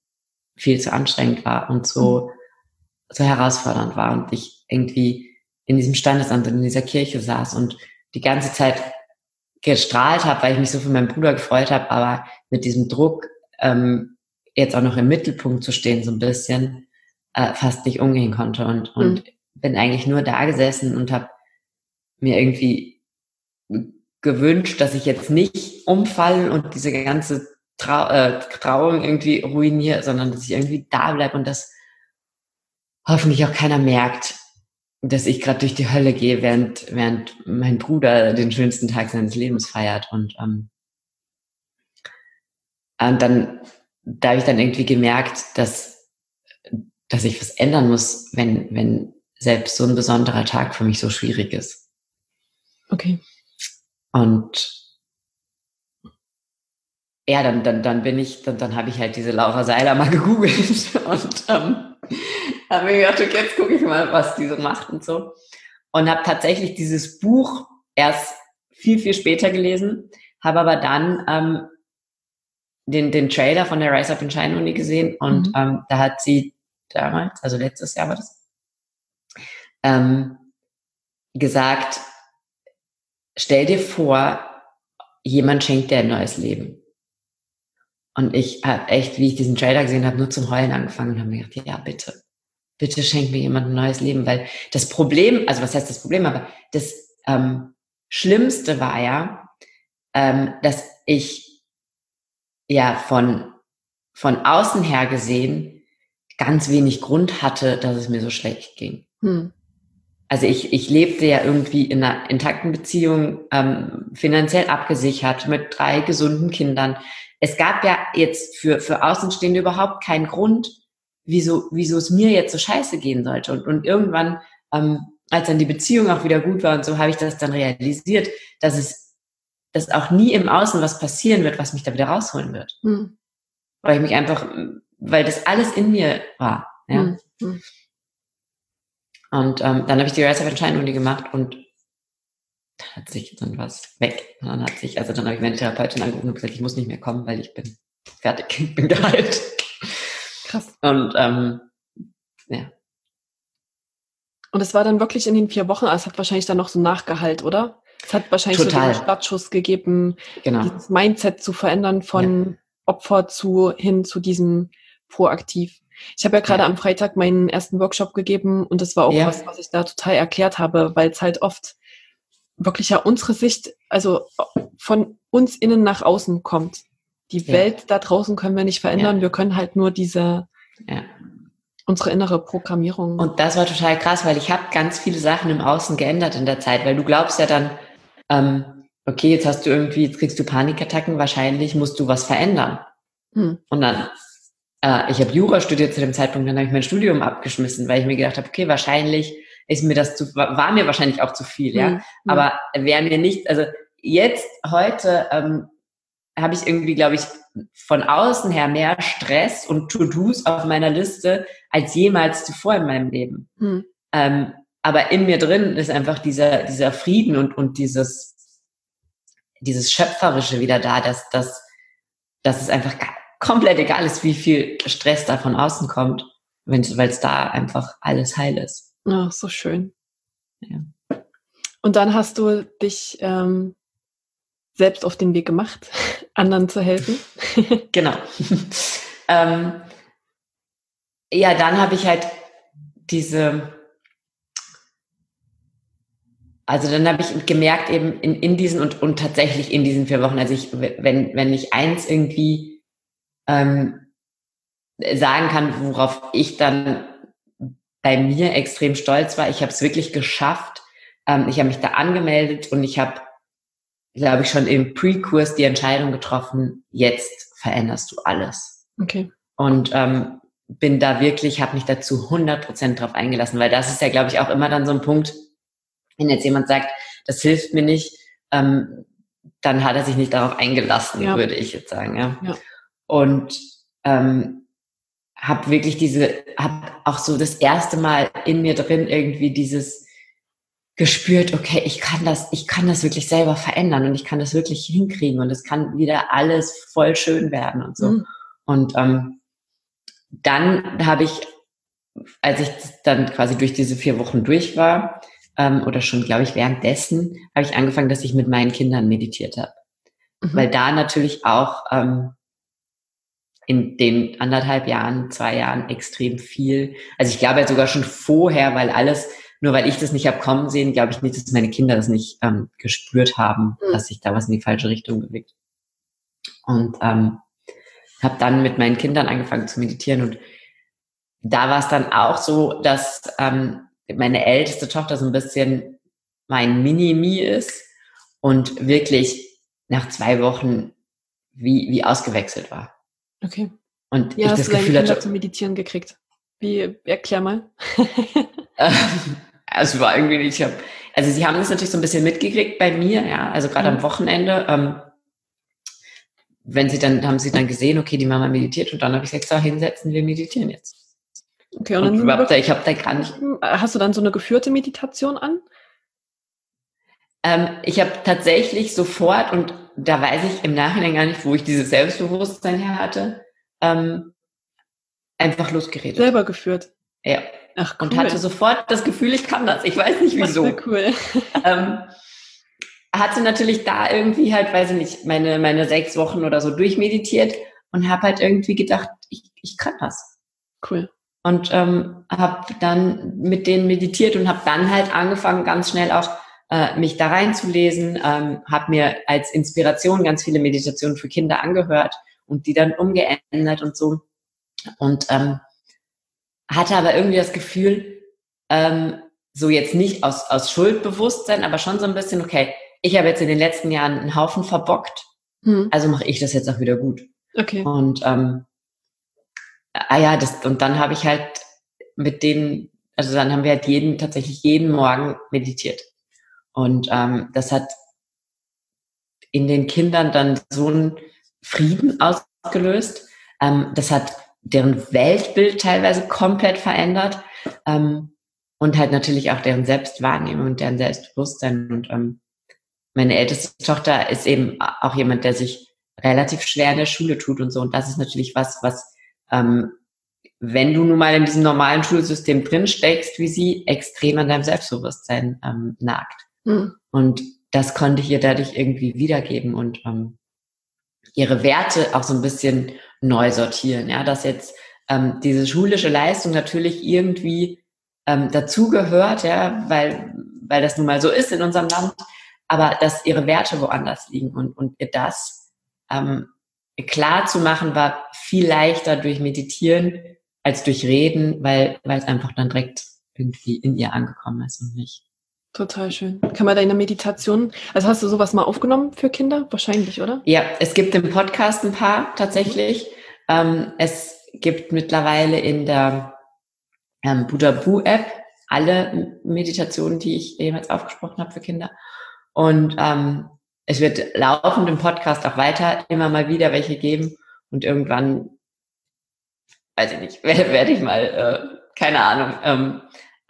viel zu anstrengend war und so, mhm. so herausfordernd war und ich irgendwie in diesem Standesamt in dieser Kirche saß und die ganze Zeit gestrahlt habe, weil ich mich so für meinen Bruder gefreut habe, aber mit diesem Druck ähm, jetzt auch noch im Mittelpunkt zu stehen, so ein bisschen, äh, fast nicht umgehen konnte und, und mhm. bin eigentlich nur da gesessen und habe mir irgendwie gewünscht, dass ich jetzt nicht umfallen und diese ganze Trau äh, Trauung irgendwie ruiniere, sondern dass ich irgendwie da bleibe und dass hoffentlich auch keiner merkt, dass ich gerade durch die Hölle gehe, während, während mein Bruder den schönsten Tag seines Lebens feiert. Und, ähm, und dann, da habe ich dann irgendwie gemerkt, dass, dass ich was ändern muss, wenn, wenn selbst so ein besonderer Tag für mich so schwierig ist. Okay. Und ja, dann, dann, dann bin ich, dann, dann habe ich halt diese Laura Seiler mal gegoogelt und ähm, habe mir gedacht, okay, jetzt gucke ich mal, was die so macht und so. Und habe tatsächlich dieses Buch erst viel, viel später gelesen, habe aber dann ähm, den, den Trailer von der Rise Up in Shine Uni gesehen und mhm. ähm, da hat sie damals, also letztes Jahr war das, ähm, gesagt, stell dir vor, jemand schenkt dir ein neues Leben. Und ich habe echt, wie ich diesen Trailer gesehen habe, nur zum Heulen angefangen und habe mir gedacht, ja, bitte, bitte schenk mir jemand ein neues Leben, weil das Problem, also was heißt das Problem, aber das ähm, Schlimmste war ja, ähm, dass ich ja von, von außen her gesehen ganz wenig Grund hatte, dass es mir so schlecht ging. Hm also ich, ich lebte ja irgendwie in einer intakten Beziehung, ähm, finanziell abgesichert, mit drei gesunden Kindern. Es gab ja jetzt für, für Außenstehende überhaupt keinen Grund, wieso, wieso es mir jetzt so scheiße gehen sollte. Und, und irgendwann, ähm, als dann die Beziehung auch wieder gut war und so, habe ich das dann realisiert, dass es, dass auch nie im Außen was passieren wird, was mich da wieder rausholen wird. Hm. Weil ich mich einfach, weil das alles in mir war. Ja. Hm. Hm. Und ähm, dann habe ich die Rise of Entscheidung gemacht und dann hat sich dann was weg. Und dann hat sich, also dann habe ich meine Therapeutin angerufen und gesagt, ich muss nicht mehr kommen, weil ich bin fertig, ich bin geheilt. Krass. Und ähm, ja. Und es war dann wirklich in den vier Wochen, also es hat wahrscheinlich dann noch so nachgehalt, oder? Es hat wahrscheinlich Total. so einen Startschuss gegeben, genau. dieses Mindset zu verändern von ja. Opfer zu hin zu diesem proaktiv. Ich habe ja gerade ja. am Freitag meinen ersten Workshop gegeben und das war auch ja. was, was ich da total erklärt habe, weil es halt oft wirklich ja unsere Sicht, also von uns innen nach außen kommt. Die ja. Welt da draußen können wir nicht verändern, wir können halt nur diese unsere innere Programmierung. Und das war total krass, weil ich habe ganz viele Sachen im Außen geändert in der Zeit, weil du glaubst ja dann, ähm, okay, jetzt hast du irgendwie, jetzt kriegst du Panikattacken, wahrscheinlich musst du was verändern. Hm. Und dann äh, ich habe Jura studiert zu dem Zeitpunkt, dann habe ich mein Studium abgeschmissen, weil ich mir gedacht habe, okay, wahrscheinlich ist mir das zu, war mir wahrscheinlich auch zu viel, ja. Mhm. Aber wäre mir nicht, also jetzt, heute, ähm, habe ich irgendwie, glaube ich, von außen her mehr Stress und To-Dos auf meiner Liste als jemals zuvor in meinem Leben. Mhm. Ähm, aber in mir drin ist einfach dieser, dieser Frieden und, und dieses, dieses Schöpferische wieder da, dass, dass, dass es einfach komplett egal ist, wie viel Stress da von außen kommt, weil es da einfach alles heil ist. Ach, so schön. Ja. Und dann hast du dich ähm, selbst auf den Weg gemacht, anderen zu helfen. genau. ähm, ja, dann habe ich halt diese, also dann habe ich gemerkt eben in, in diesen und, und tatsächlich in diesen vier Wochen, also ich, wenn, wenn ich eins irgendwie ähm, sagen kann, worauf ich dann bei mir extrem stolz war. Ich habe es wirklich geschafft. Ähm, ich habe mich da angemeldet und ich habe, glaube ich, schon im Pre-Kurs die Entscheidung getroffen, jetzt veränderst du alles. Okay. Und ähm, bin da wirklich, habe mich dazu 100 Prozent drauf eingelassen, weil das ist ja, glaube ich, auch immer dann so ein Punkt, wenn jetzt jemand sagt, das hilft mir nicht, ähm, dann hat er sich nicht darauf eingelassen, ja. würde ich jetzt sagen. Ja. ja und ähm, habe wirklich diese, habe auch so das erste Mal in mir drin irgendwie dieses gespürt, okay, ich kann das, ich kann das wirklich selber verändern und ich kann das wirklich hinkriegen und es kann wieder alles voll schön werden und so. Mhm. Und ähm, dann habe ich, als ich dann quasi durch diese vier Wochen durch war, ähm, oder schon, glaube ich, währenddessen, habe ich angefangen, dass ich mit meinen Kindern meditiert habe. Mhm. Weil da natürlich auch ähm, in den anderthalb Jahren, zwei Jahren extrem viel. Also ich glaube ja sogar schon vorher, weil alles, nur weil ich das nicht habe kommen sehen, glaube ich nicht, dass meine Kinder das nicht ähm, gespürt haben, mhm. dass sich da was in die falsche Richtung bewegt. Und ähm, habe dann mit meinen Kindern angefangen zu meditieren und da war es dann auch so, dass ähm, meine älteste Tochter so ein bisschen mein Mini-Me ist und wirklich nach zwei Wochen wie, wie ausgewechselt war. Okay. Und Wie ich hast das du Gefühl hatte, zum Meditieren gekriegt. Wie, erklär mal. es war irgendwie nicht, ich hab, also sie haben das natürlich so ein bisschen mitgekriegt bei mir, ja, also gerade mhm. am Wochenende, ähm, wenn sie dann, haben sie dann gesehen, okay, die Mama meditiert und dann habe ich gesagt, so, hinsetzen, wir meditieren jetzt. Okay, und, und dann ich habe da gar nicht. Hast du dann so eine geführte Meditation an? Ähm, ich habe tatsächlich sofort, und da weiß ich im Nachhinein gar nicht, wo ich dieses Selbstbewusstsein her hatte, ähm, einfach losgeredet. Selber geführt. Ja. Ach, cool. Und hatte sofort das Gefühl, ich kann das. Ich weiß nicht wieso. Das cool. ähm, hatte natürlich da irgendwie halt, weiß ich nicht, meine, meine sechs Wochen oder so durchmeditiert und habe halt irgendwie gedacht, ich, ich kann das. Cool. Und ähm, habe dann mit denen meditiert und habe dann halt angefangen, ganz schnell auch äh, mich da reinzulesen, ähm, habe mir als Inspiration ganz viele Meditationen für Kinder angehört und die dann umgeändert und so. Und ähm, hatte aber irgendwie das Gefühl, ähm, so jetzt nicht aus, aus Schuldbewusstsein, aber schon so ein bisschen, okay, ich habe jetzt in den letzten Jahren einen Haufen verbockt, hm. also mache ich das jetzt auch wieder gut. Okay. Und ähm, ah ja, das, und dann habe ich halt mit denen, also dann haben wir halt jeden, tatsächlich jeden Morgen meditiert. Und ähm, das hat in den Kindern dann so einen Frieden ausgelöst. Ähm, das hat deren Weltbild teilweise komplett verändert ähm, und halt natürlich auch deren Selbstwahrnehmung und deren Selbstbewusstsein. Und ähm, meine älteste Tochter ist eben auch jemand, der sich relativ schwer in der Schule tut und so. Und das ist natürlich was, was, ähm, wenn du nun mal in diesem normalen Schulsystem drin steckst, wie sie, extrem an deinem Selbstbewusstsein ähm, nagt. Mhm. Und das konnte ich ihr dadurch irgendwie wiedergeben und ähm, ihre Werte auch so ein bisschen neu sortieren. Ja, dass jetzt ähm, diese schulische Leistung natürlich irgendwie ähm, dazugehört, ja, weil, weil das nun mal so ist in unserem Land, aber dass ihre Werte woanders liegen und, und ihr das ähm, klar zu machen, war viel leichter durch Meditieren als durch Reden, weil, weil es einfach dann direkt irgendwie in ihr angekommen ist und nicht Total schön. Kann man deine Meditation, also hast du sowas mal aufgenommen für Kinder? Wahrscheinlich, oder? Ja, es gibt im Podcast ein paar tatsächlich. Ähm, es gibt mittlerweile in der ähm, Buddha-Bu App alle Meditationen, die ich jemals aufgesprochen habe für Kinder. Und ähm, es wird laufend im Podcast auch weiter immer mal wieder welche geben. Und irgendwann, weiß ich nicht, werde, werde ich mal, äh, keine Ahnung, ähm,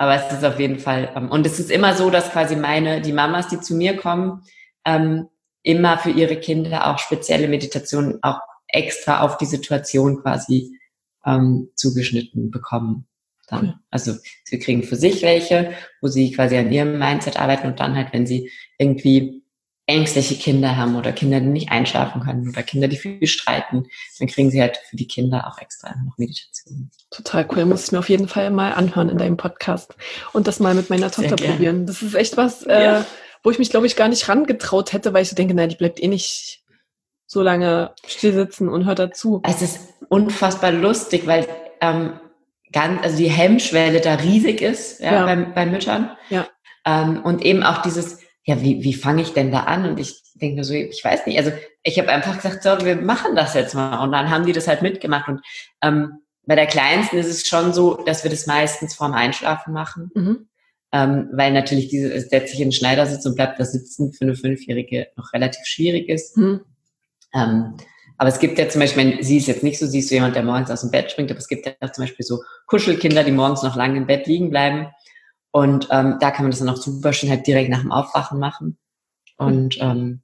aber es ist auf jeden Fall, ähm, und es ist immer so, dass quasi meine, die Mamas, die zu mir kommen, ähm, immer für ihre Kinder auch spezielle Meditationen auch extra auf die Situation quasi ähm, zugeschnitten bekommen. Dann. Cool. Also sie kriegen für sich welche, wo sie quasi an ihrem Mindset arbeiten und dann halt, wenn sie irgendwie ängstliche Kinder haben oder Kinder, die nicht einschlafen können oder Kinder, die viel streiten, dann kriegen sie halt für die Kinder auch extra noch Meditation. Total cool. Muss ich mir auf jeden Fall mal anhören in deinem Podcast und das mal mit meiner Tochter probieren. Das ist echt was, ja. äh, wo ich mich, glaube ich, gar nicht rangetraut hätte, weil ich so denke, na, die bleibt eh nicht so lange still sitzen und hört dazu. Es ist unfassbar lustig, weil ähm, ganz, also die Hemmschwelle da riesig ist ja, ja. Bei, bei Müttern. Ja. Ähm, und eben auch dieses, ja, wie, wie fange ich denn da an? Und ich denke mir so, ich weiß nicht. Also ich habe einfach gesagt, so, wir machen das jetzt mal. Und dann haben die das halt mitgemacht. Und ähm, bei der Kleinsten ist es schon so, dass wir das meistens vorm Einschlafen machen. Mhm. Ähm, weil natürlich diese, es setzt sich in den Schneidersitz und bleibt da sitzen für eine Fünfjährige noch relativ schwierig ist. Mhm. Ähm, aber es gibt ja zum Beispiel, sie ist jetzt nicht so, sie ist so jemand, der morgens aus dem Bett springt, aber es gibt ja zum Beispiel so Kuschelkinder, die morgens noch lange im Bett liegen bleiben. Und ähm, da kann man das dann auch super schön halt direkt nach dem Aufwachen machen. Und ähm,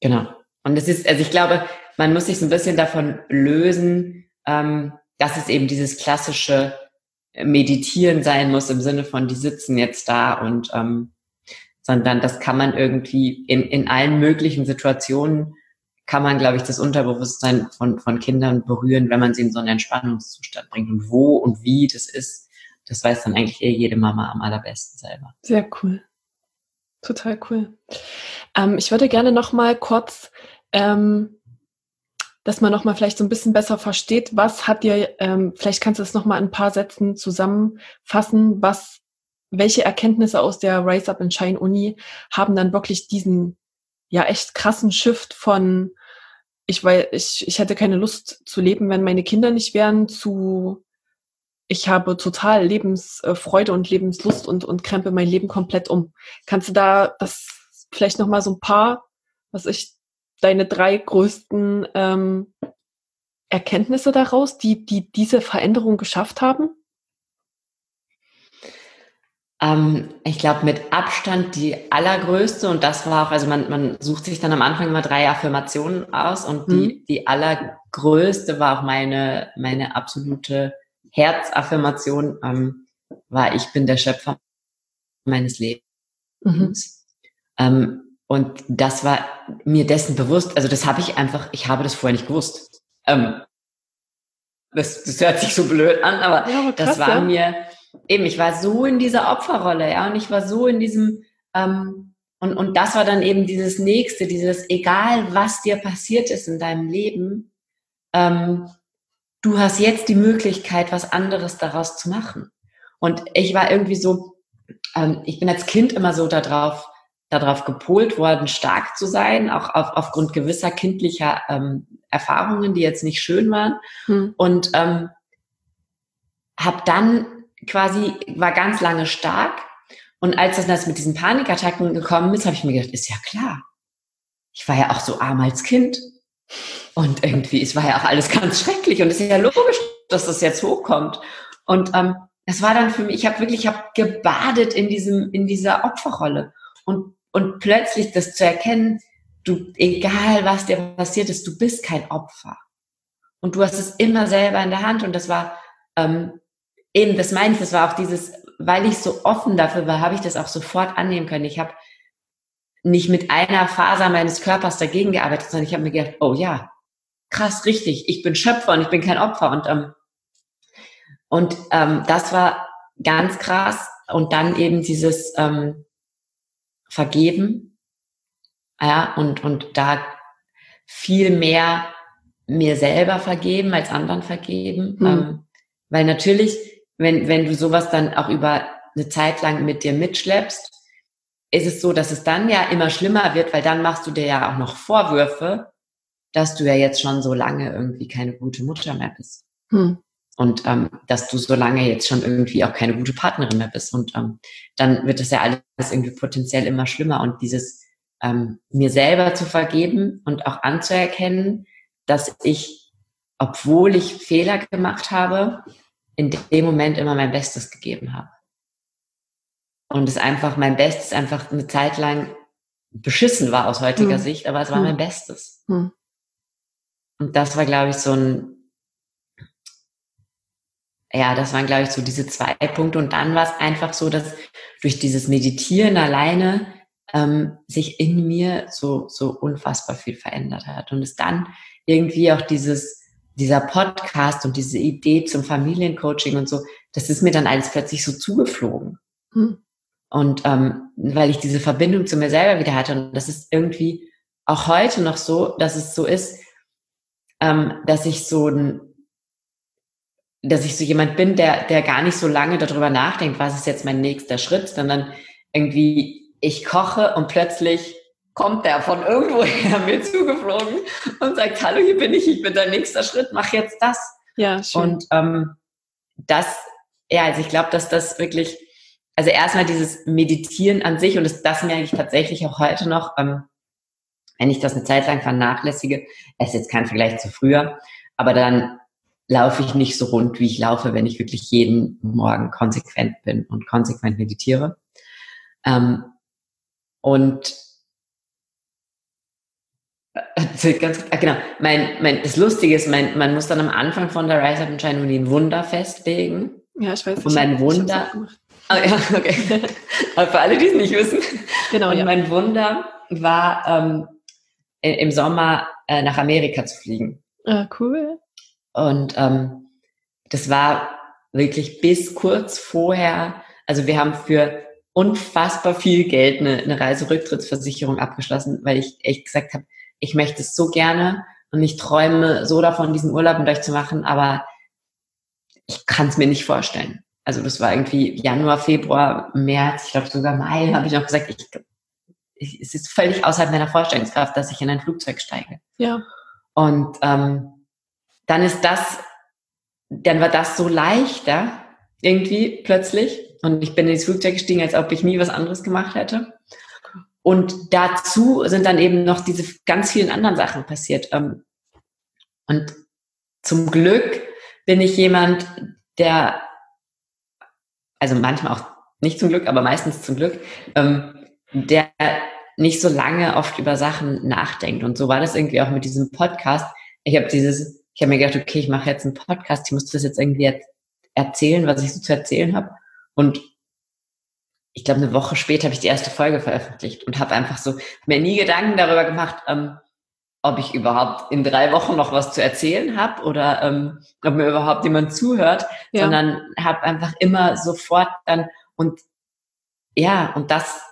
genau. Und es ist, also ich glaube, man muss sich so ein bisschen davon lösen, ähm, dass es eben dieses klassische Meditieren sein muss im Sinne von, die sitzen jetzt da und ähm, sondern das kann man irgendwie in, in allen möglichen Situationen kann man, glaube ich, das Unterbewusstsein von, von Kindern berühren, wenn man sie in so einen Entspannungszustand bringt. Und wo und wie das ist, das weiß dann eigentlich eh jede Mama am allerbesten selber. Sehr cool. Total cool. Ähm, ich würde gerne noch mal kurz, ähm, dass man noch mal vielleicht so ein bisschen besser versteht, was hat dir, ähm, vielleicht kannst du es noch mal in ein paar Sätzen zusammenfassen, was, welche Erkenntnisse aus der Rise Up and Shine Uni haben dann wirklich diesen, ja, echt krassen Shift von, ich, weil ich, ich hätte keine Lust zu leben, wenn meine Kinder nicht wären, zu ich habe total Lebensfreude und Lebenslust und, und krempe mein Leben komplett um. Kannst du da das vielleicht nochmal so ein paar, was ich, deine drei größten ähm, Erkenntnisse daraus, die, die diese Veränderung geschafft haben? Ähm, ich glaube, mit Abstand die allergrößte, und das war auch, also man, man sucht sich dann am Anfang immer drei Affirmationen aus und die, mhm. die allergrößte war auch meine, meine absolute Herzaffirmation, ähm, war, ich bin der Schöpfer meines Lebens. Mhm. Ähm, und das war mir dessen bewusst, also das habe ich einfach, ich habe das vorher nicht gewusst. Ähm, das, das hört sich so blöd an, aber, ja, aber krass, das war ja. mir, eben, ich war so in dieser Opferrolle, ja, und ich war so in diesem, ähm, und, und das war dann eben dieses nächste, dieses, egal was dir passiert ist in deinem Leben, ähm, du hast jetzt die Möglichkeit, was anderes daraus zu machen. Und ich war irgendwie so, ähm, ich bin als Kind immer so darauf, darauf gepolt worden, stark zu sein, auch auf, aufgrund gewisser kindlicher ähm, Erfahrungen, die jetzt nicht schön waren. Hm. Und ähm, habe dann quasi, war ganz lange stark. Und als das mit diesen Panikattacken gekommen ist, habe ich mir gedacht, ist ja klar. Ich war ja auch so arm als Kind. Und irgendwie, es war ja auch alles ganz schrecklich. Und es ist ja logisch, dass das jetzt hochkommt. Und ähm, das war dann für mich, ich habe wirklich, ich habe gebadet in diesem, in dieser Opferrolle. Und, und plötzlich das zu erkennen, du, egal was dir passiert ist, du bist kein Opfer. Und du hast es immer selber in der Hand. Und das war ähm, eben, das meine ich, das war auch dieses, weil ich so offen dafür war, habe ich das auch sofort annehmen können. Ich habe nicht mit einer Faser meines Körpers dagegen gearbeitet, sondern ich habe mir gedacht, oh ja, krass, richtig, ich bin Schöpfer und ich bin kein Opfer. Und, ähm, und ähm, das war ganz krass. Und dann eben dieses ähm, Vergeben, ja, und, und da viel mehr mir selber vergeben als anderen vergeben. Hm. Ähm, weil natürlich wenn, wenn du sowas dann auch über eine Zeit lang mit dir mitschleppst, ist es so, dass es dann ja immer schlimmer wird, weil dann machst du dir ja auch noch Vorwürfe, dass du ja jetzt schon so lange irgendwie keine gute Mutter mehr bist. Hm. Und ähm, dass du so lange jetzt schon irgendwie auch keine gute Partnerin mehr bist. Und ähm, dann wird das ja alles irgendwie potenziell immer schlimmer. Und dieses ähm, mir selber zu vergeben und auch anzuerkennen, dass ich, obwohl ich Fehler gemacht habe, in dem Moment immer mein Bestes gegeben habe. Und es einfach, mein Bestes einfach eine Zeit lang beschissen war aus heutiger hm. Sicht, aber es war hm. mein Bestes. Hm. Und das war, glaube ich, so ein, ja, das waren, glaube ich, so diese zwei Punkte. Und dann war es einfach so, dass durch dieses Meditieren alleine ähm, sich in mir so, so unfassbar viel verändert hat. Und es dann irgendwie auch dieses, dieser Podcast und diese Idee zum Familiencoaching und so, das ist mir dann alles plötzlich so zugeflogen. Hm. Und ähm, weil ich diese Verbindung zu mir selber wieder hatte. Und das ist irgendwie auch heute noch so, dass es so ist, ähm, dass ich so ein, dass ich so jemand bin, der, der gar nicht so lange darüber nachdenkt, was ist jetzt mein nächster Schritt, sondern irgendwie ich koche und plötzlich kommt der von irgendwoher mir zugeflogen und sagt, hallo, hier bin ich, ich bin dein nächster Schritt, mach jetzt das. Ja, schön. Und ähm, das, ja, also ich glaube, dass das wirklich, also erstmal dieses Meditieren an sich und das, das merke ich tatsächlich auch heute noch, ähm, wenn ich das eine Zeit lang vernachlässige, es ist jetzt kein Vergleich zu früher, aber dann laufe ich nicht so rund, wie ich laufe, wenn ich wirklich jeden Morgen konsequent bin und konsequent meditiere. Ähm, und Ganz, ah, genau. Mein, mein, das Lustige ist, mein, man muss dann am Anfang von der Rise Up and Shine Uni ein Wunder festlegen. Ja, ich weiß. Und mein Wunder. Oh, ja, okay. Aber für alle, die es nicht wissen. Genau. Und ja. mein Wunder war, ähm, im Sommer äh, nach Amerika zu fliegen. Ah, cool. Und ähm, das war wirklich bis kurz vorher. Also wir haben für unfassbar viel Geld eine, eine Reiserücktrittsversicherung abgeschlossen, weil ich echt gesagt habe, ich möchte es so gerne und ich träume so davon, diesen Urlaub mit euch zu machen, aber ich kann es mir nicht vorstellen. Also das war irgendwie Januar, Februar, März, ich glaube sogar Mai, habe ich noch gesagt, ich, ich, es ist völlig außerhalb meiner Vorstellungskraft, dass ich in ein Flugzeug steige. Ja. Und ähm, dann ist das, dann war das so leichter irgendwie plötzlich und ich bin ins Flugzeug gestiegen, als ob ich nie was anderes gemacht hätte. und dazu sind dann eben noch diese ganz vielen anderen Sachen passiert. Ähm, und zum Glück bin ich jemand, der, also manchmal auch nicht zum Glück, aber meistens zum Glück, ähm, der nicht so lange oft über Sachen nachdenkt. Und so war das irgendwie auch mit diesem Podcast. Ich habe dieses, ich habe mir gedacht, okay, ich mache jetzt einen Podcast, ich muss das jetzt irgendwie erzählen, was ich so zu erzählen habe. Und ich glaube, eine Woche später habe ich die erste Folge veröffentlicht und habe einfach so mir nie Gedanken darüber gemacht, ähm, ob ich überhaupt in drei Wochen noch was zu erzählen habe oder ähm, ob mir überhaupt jemand zuhört, ja. sondern habe einfach immer sofort dann und ja, und das,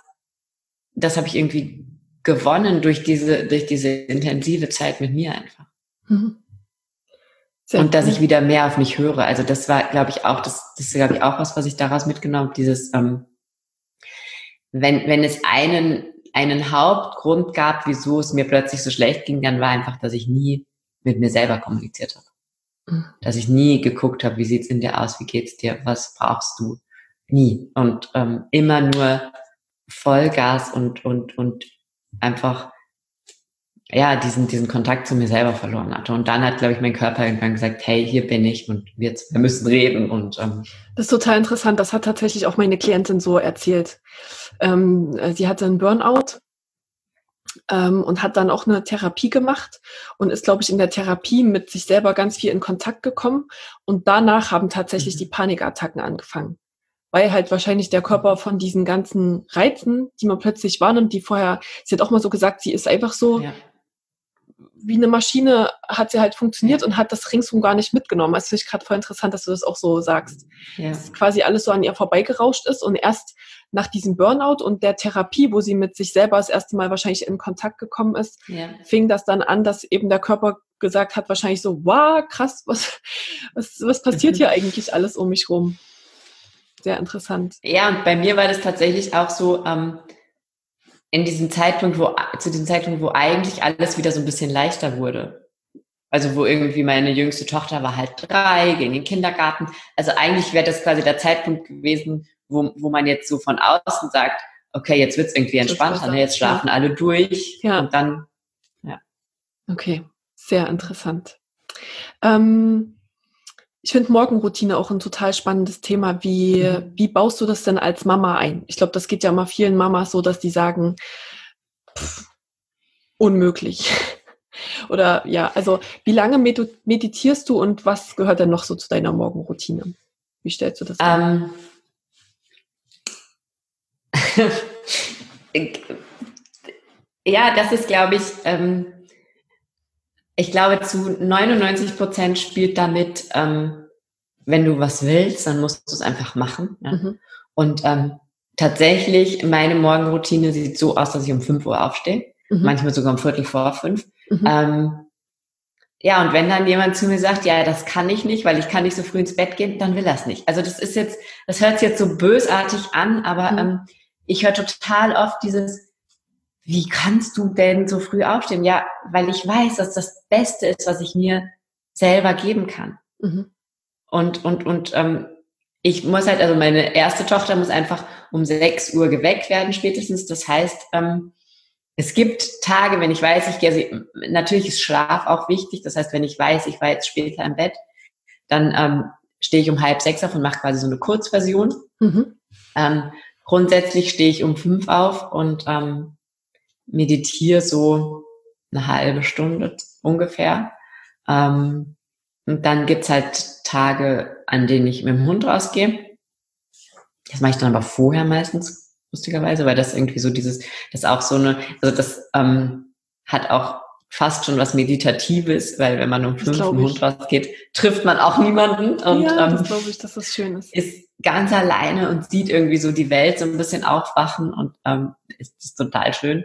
das habe ich irgendwie gewonnen durch diese, durch diese intensive Zeit mit mir einfach. Mhm. Und dass ich wieder mehr auf mich höre. Also das war, glaube ich, auch, das, das ist, glaube ich, auch was, was ich daraus mitgenommen habe, dieses, ähm, wenn, wenn es einen, einen Hauptgrund gab, wieso es mir plötzlich so schlecht ging, dann war einfach, dass ich nie mit mir selber kommuniziert habe. Mhm. Dass ich nie geguckt habe, wie sieht's in dir aus, wie geht's dir, was brauchst du? Nie. Und ähm, immer nur Vollgas und, und, und einfach ja, diesen, diesen Kontakt zu mir selber verloren hatte. Und dann hat, glaube ich, mein Körper irgendwann gesagt, hey, hier bin ich und wir, wir müssen reden. Und ähm, Das ist total interessant. Das hat tatsächlich auch meine Klientin so erzählt. Ähm, sie hatte einen Burnout ähm, und hat dann auch eine Therapie gemacht und ist, glaube ich, in der Therapie mit sich selber ganz viel in Kontakt gekommen. Und danach haben tatsächlich mhm. die Panikattacken angefangen. Weil halt wahrscheinlich der Körper von diesen ganzen Reizen, die man plötzlich wahrnimmt, die vorher, sie hat auch mal so gesagt, sie ist einfach so ja wie eine Maschine hat sie halt funktioniert und hat das ringsum gar nicht mitgenommen. Das finde ich gerade voll interessant, dass du das auch so sagst. Ja. Dass quasi alles so an ihr vorbeigerauscht ist und erst nach diesem Burnout und der Therapie, wo sie mit sich selber das erste Mal wahrscheinlich in Kontakt gekommen ist, ja. fing das dann an, dass eben der Körper gesagt hat, wahrscheinlich so, wow, krass, was, was, was passiert hier eigentlich alles um mich rum? Sehr interessant. Ja, und bei mir war das tatsächlich auch so, ähm, in diesem Zeitpunkt, wo, zu diesem Zeitpunkt, wo eigentlich alles wieder so ein bisschen leichter wurde. Also wo irgendwie meine jüngste Tochter war halt drei, ging in den Kindergarten. Also eigentlich wäre das quasi der Zeitpunkt gewesen, wo, wo man jetzt so von außen sagt, okay, jetzt wird's irgendwie entspannter, ne? jetzt schlafen ja. alle durch ja. und dann, ja. Okay, sehr interessant. Ähm, ich finde Morgenroutine auch ein total spannendes Thema. Wie, mhm. wie baust du das denn als Mama ein? Ich glaube, das geht ja immer vielen Mamas so, dass die sagen, pff, unmöglich. Oder ja, also wie lange meditierst du und was gehört denn noch so zu deiner Morgenroutine? Wie stellst du das an? Ähm, ja, das ist, glaube ich, ähm, ich glaube, zu 99 Prozent spielt damit, ähm, wenn du was willst, dann musst du es einfach machen. Ja? Mhm. Und ähm, tatsächlich, meine Morgenroutine sieht so aus, dass ich um 5 Uhr aufstehe, mhm. manchmal sogar um Viertel vor fünf. Mhm. Ähm, ja, und wenn dann jemand zu mir sagt, ja, das kann ich nicht, weil ich kann nicht so früh ins Bett gehen, dann will er es nicht. Also das ist jetzt, das hört sich jetzt so bösartig an, aber mhm. ähm, ich höre total oft dieses, wie kannst du denn so früh aufstehen? Ja, weil ich weiß, dass das Beste ist, was ich mir selber geben kann. Mhm. Und, und, und ähm, ich muss halt, also meine erste Tochter muss einfach um 6 Uhr geweckt werden spätestens. Das heißt, ähm, es gibt Tage, wenn ich weiß, ich gehe, natürlich ist Schlaf auch wichtig. Das heißt, wenn ich weiß, ich war jetzt später im Bett, dann ähm, stehe ich um halb sechs auf und mache quasi so eine Kurzversion. Mhm. Ähm, grundsätzlich stehe ich um fünf auf und ähm, meditiere so eine halbe Stunde ungefähr. Ähm, und dann gibt's halt Tage, an denen ich mit dem Hund rausgehe. Das mache ich dann aber vorher meistens, lustigerweise, weil das irgendwie so dieses, das auch so eine, also das ähm, hat auch fast schon was Meditatives, weil wenn man um fünf mit dem Hund rausgeht, trifft man auch niemanden. Und, ja, das ähm, glaube ich, dass das schön ist. Ist ganz alleine und sieht irgendwie so die Welt so ein bisschen aufwachen und ähm, ist, ist total schön.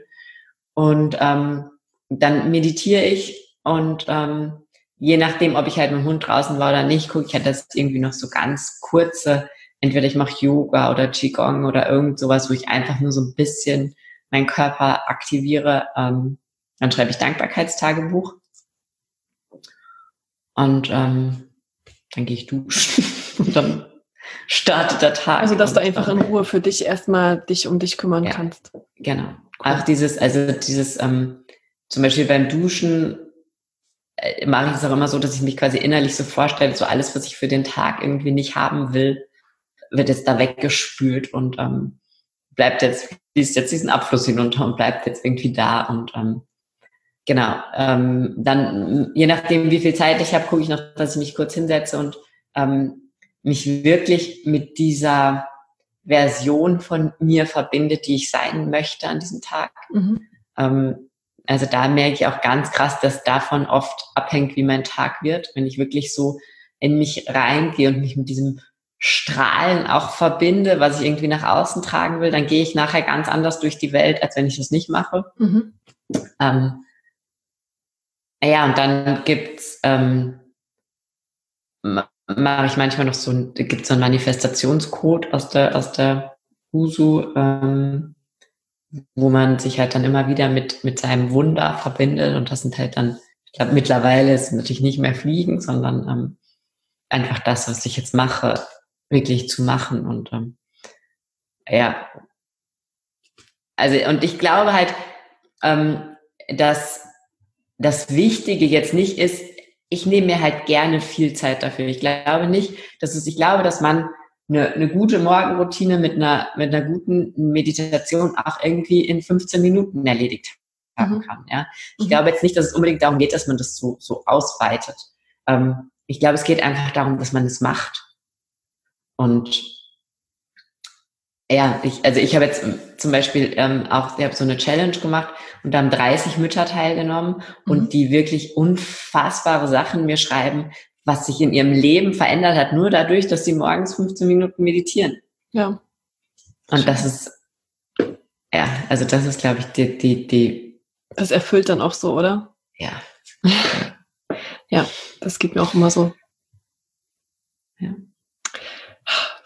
Und ähm, dann meditiere ich und ähm, je nachdem, ob ich halt mit dem Hund draußen war oder nicht, gucke ich halt, dass irgendwie noch so ganz kurze, entweder ich mache Yoga oder Qigong oder irgend sowas, wo ich einfach nur so ein bisschen meinen Körper aktiviere. Ähm, dann schreibe ich Dankbarkeitstagebuch. Und ähm, dann gehe ich duschen und dann startet der Tag. Also, dass du einfach in Ruhe für dich erstmal dich um dich kümmern ja, kannst. Genau, Auch dieses, also dieses, ähm, zum Beispiel beim Duschen äh, mache ich es auch immer so, dass ich mich quasi innerlich so vorstelle, so alles, was ich für den Tag irgendwie nicht haben will, wird jetzt da weggespült und ähm, bleibt jetzt, fließt jetzt diesen Abfluss hinunter und bleibt jetzt irgendwie da und ähm, genau. Ähm, dann, je nachdem, wie viel Zeit ich habe, gucke ich noch, dass ich mich kurz hinsetze und ähm, mich wirklich mit dieser Version von mir verbindet, die ich sein möchte an diesem Tag. Mhm. Ähm, also da merke ich auch ganz krass, dass davon oft abhängt, wie mein Tag wird. Wenn ich wirklich so in mich reingehe und mich mit diesem Strahlen auch verbinde, was ich irgendwie nach außen tragen will, dann gehe ich nachher ganz anders durch die Welt, als wenn ich das nicht mache. Mhm. Ähm, ja, und dann gibt's ähm, mache ich manchmal noch so gibt so einen Manifestationscode aus der, aus der Husu, ähm, wo man sich halt dann immer wieder mit, mit seinem Wunder verbindet und das sind halt dann, ich glaube, mittlerweile ist es natürlich nicht mehr Fliegen, sondern ähm, einfach das, was ich jetzt mache, wirklich zu machen und ähm, ja. Also, und ich glaube halt, ähm, dass das Wichtige jetzt nicht ist, ich nehme mir halt gerne viel Zeit dafür. Ich glaube nicht, dass es, ich glaube, dass man eine, eine gute Morgenroutine mit einer, mit einer guten Meditation auch irgendwie in 15 Minuten erledigt haben mhm. kann. Ja? Ich mhm. glaube jetzt nicht, dass es unbedingt darum geht, dass man das so, so ausweitet. Ähm, ich glaube, es geht einfach darum, dass man es macht. Und ja, ich, also ich habe jetzt zum Beispiel ähm, auch, ich habe so eine Challenge gemacht und da haben 30 Mütter teilgenommen mhm. und die wirklich unfassbare Sachen mir schreiben, was sich in ihrem Leben verändert hat, nur dadurch, dass sie morgens 15 Minuten meditieren. Ja. Und das ist, ja, also das ist, glaube ich, die, die, die. Das erfüllt dann auch so, oder? Ja. ja, das geht mir auch immer so. Ja.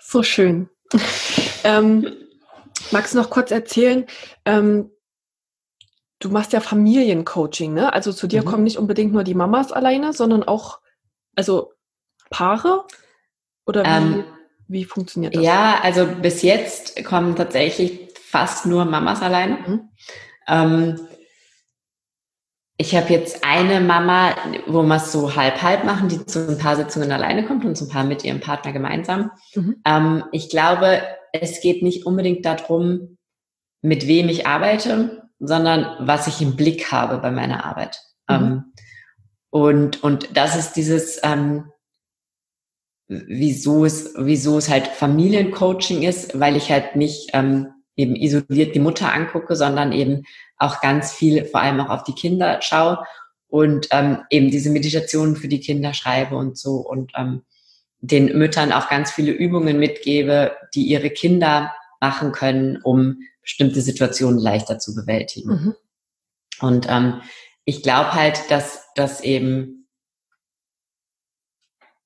So schön. Ähm, magst du noch kurz erzählen, ähm, du machst ja Familiencoaching, ne? Also zu dir mhm. kommen nicht unbedingt nur die Mamas alleine, sondern auch also Paare? Oder wie, ähm, wie funktioniert das? Ja, also bis jetzt kommen tatsächlich fast nur Mamas alleine. Mhm. Ähm, ich habe jetzt eine Mama, wo wir es so halb-halb machen, die zu ein paar Sitzungen alleine kommt und zu ein paar mit ihrem Partner gemeinsam. Mhm. Ähm, ich glaube, es geht nicht unbedingt darum, mit wem ich arbeite, sondern was ich im Blick habe bei meiner Arbeit. Mhm. Ähm, und, und das ist dieses, ähm, wieso es, wieso es halt Familiencoaching ist, weil ich halt nicht ähm, eben isoliert die Mutter angucke, sondern eben auch ganz viel, vor allem auch auf die Kinder schaue und ähm, eben diese Meditationen für die Kinder schreibe und so und ähm, den Müttern auch ganz viele Übungen mitgebe, die ihre Kinder machen können, um bestimmte Situationen leichter zu bewältigen. Mhm. Und ähm, ich glaube halt, dass das eben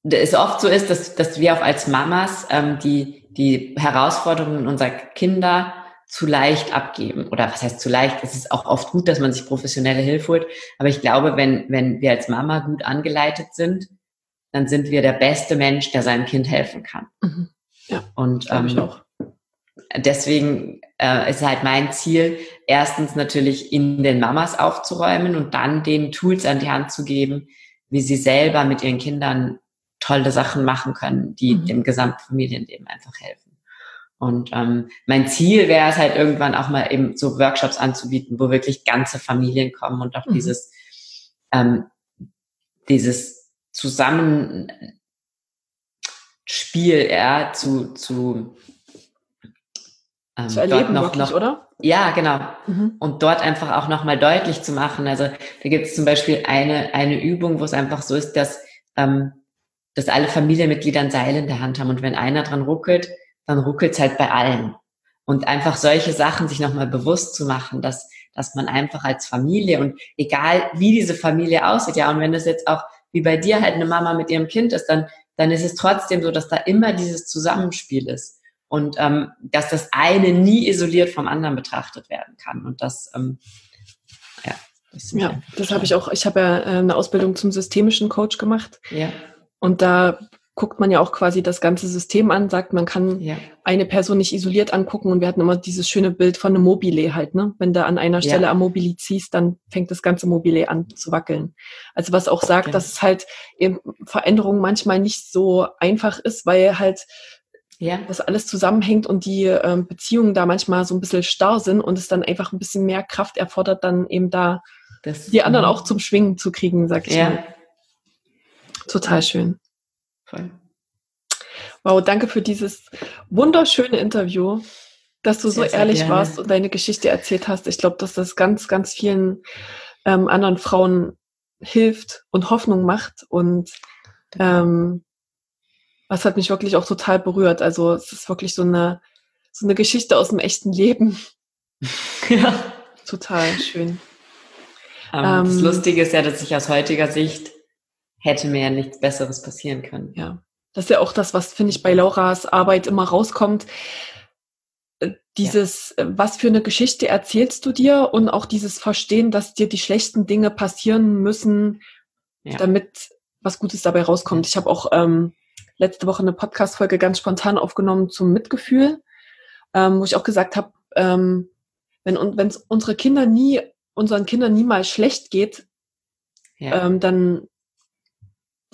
es oft so ist, dass, dass wir auch als Mamas ähm, die, die Herausforderungen unserer Kinder zu leicht abgeben. Oder was heißt zu leicht? Es ist auch oft gut, dass man sich professionelle Hilfe holt. Aber ich glaube, wenn, wenn wir als Mama gut angeleitet sind, dann sind wir der beste Mensch, der seinem Kind helfen kann. Mhm. Ja, und ähm, ich auch. deswegen äh, ist halt mein Ziel, erstens natürlich in den Mamas aufzuräumen und dann den Tools an die Hand zu geben, wie sie selber mit ihren Kindern tolle Sachen machen können, die mhm. dem Gesamtfamilienleben einfach helfen. Und ähm, mein Ziel wäre es halt irgendwann auch mal eben so Workshops anzubieten, wo wirklich ganze Familien kommen und auch mhm. dieses, ähm, dieses Zusammenspiel ja, zu, zu ähm, zu erleben noch, wirklich, noch, oder? Ja, genau. Mhm. Und dort einfach auch nochmal deutlich zu machen. Also da gibt es zum Beispiel eine, eine Übung, wo es einfach so ist, dass, ähm, dass alle Familienmitglieder ein Seil in der Hand haben und wenn einer dran ruckelt, dann ruckelt es halt bei allen. Und einfach solche Sachen sich nochmal bewusst zu machen, dass, dass man einfach als Familie und egal wie diese Familie aussieht, ja, und wenn das jetzt auch wie bei dir halt eine Mama mit ihrem Kind ist, dann, dann ist es trotzdem so, dass da immer dieses Zusammenspiel ist und ähm, dass das eine nie isoliert vom anderen betrachtet werden kann. Und das, ähm, ja. Das ja, das habe ich auch. Ich habe ja äh, eine Ausbildung zum systemischen Coach gemacht. Ja. Und da guckt man ja auch quasi das ganze System an, sagt, man kann ja. eine Person nicht isoliert angucken und wir hatten immer dieses schöne Bild von einem Mobile halt, ne? Wenn du an einer Stelle ja. am Mobile ziehst, dann fängt das ganze Mobile an zu wackeln. Also was auch sagt, genau. dass es halt eben Veränderung manchmal nicht so einfach ist, weil halt ja. das alles zusammenhängt und die ähm, Beziehungen da manchmal so ein bisschen starr sind und es dann einfach ein bisschen mehr Kraft erfordert, dann eben da das, die anderen auch zum Schwingen zu kriegen, sag ich ja. mal. Total schön. Voll. Wow, danke für dieses wunderschöne Interview, dass du sehr, so ehrlich gerne. warst und deine Geschichte erzählt hast. Ich glaube, dass das ganz, ganz vielen ähm, anderen Frauen hilft und Hoffnung macht. Und ähm, das hat mich wirklich auch total berührt. Also es ist wirklich so eine, so eine Geschichte aus dem echten Leben. ja. Total schön. Ähm, das ähm, Lustige ist ja, dass ich aus heutiger Sicht hätte mir ja nichts Besseres passieren können. Ja, das ist ja auch das, was, finde ich, bei Lauras Arbeit immer rauskommt. Äh, dieses, ja. Äh, was für eine Geschichte erzählst du dir und auch dieses Verstehen, dass dir die schlechten Dinge passieren müssen, ja. damit was Gutes dabei rauskommt. Ich habe auch ähm, letzte Woche eine Podcast-Folge ganz spontan aufgenommen zum Mitgefühl, ähm, wo ich auch gesagt habe, ähm, wenn es unsere Kinder nie, unseren Kindern niemals schlecht geht, ja. ähm, dann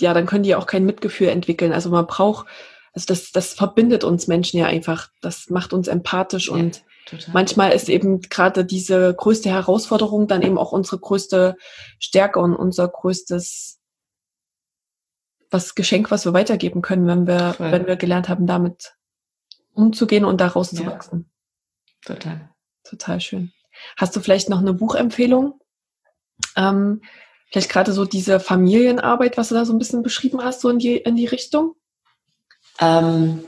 ja, dann können die auch kein Mitgefühl entwickeln. Also man braucht, also das, das verbindet uns Menschen ja einfach. Das macht uns empathisch ja, und total. manchmal ist eben gerade diese größte Herausforderung dann eben auch unsere größte Stärke und unser größtes was Geschenk, was wir weitergeben können, wenn wir, Voll. wenn wir gelernt haben, damit umzugehen und daraus ja. zu wachsen. Total. Total schön. Hast du vielleicht noch eine Buchempfehlung? Ähm, Vielleicht gerade so diese Familienarbeit, was du da so ein bisschen beschrieben hast, so in die, in die Richtung? Ähm,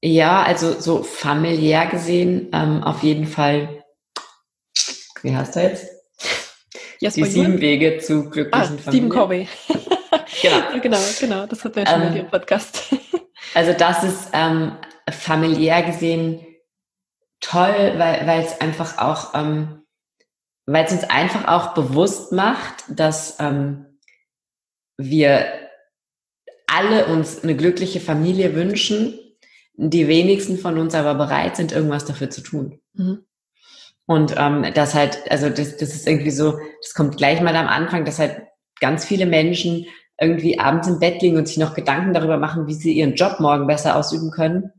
ja, also so familiär gesehen ähm, auf jeden Fall. Wie heißt er jetzt? Yes, die sieben Wege zu glücklichen ah, Familien. Stephen Covey. genau. genau, genau. Das hat wir schon ähm, im Podcast. also das ist ähm, familiär gesehen toll, weil es einfach auch ähm, weil es uns einfach auch bewusst macht, dass ähm, wir alle uns eine glückliche Familie wünschen, die wenigsten von uns aber bereit sind, irgendwas dafür zu tun. Mhm. Und ähm, das halt, also das, das ist irgendwie so, das kommt gleich mal am Anfang, dass halt ganz viele Menschen irgendwie abends im Bett liegen und sich noch Gedanken darüber machen, wie sie ihren Job morgen besser ausüben können.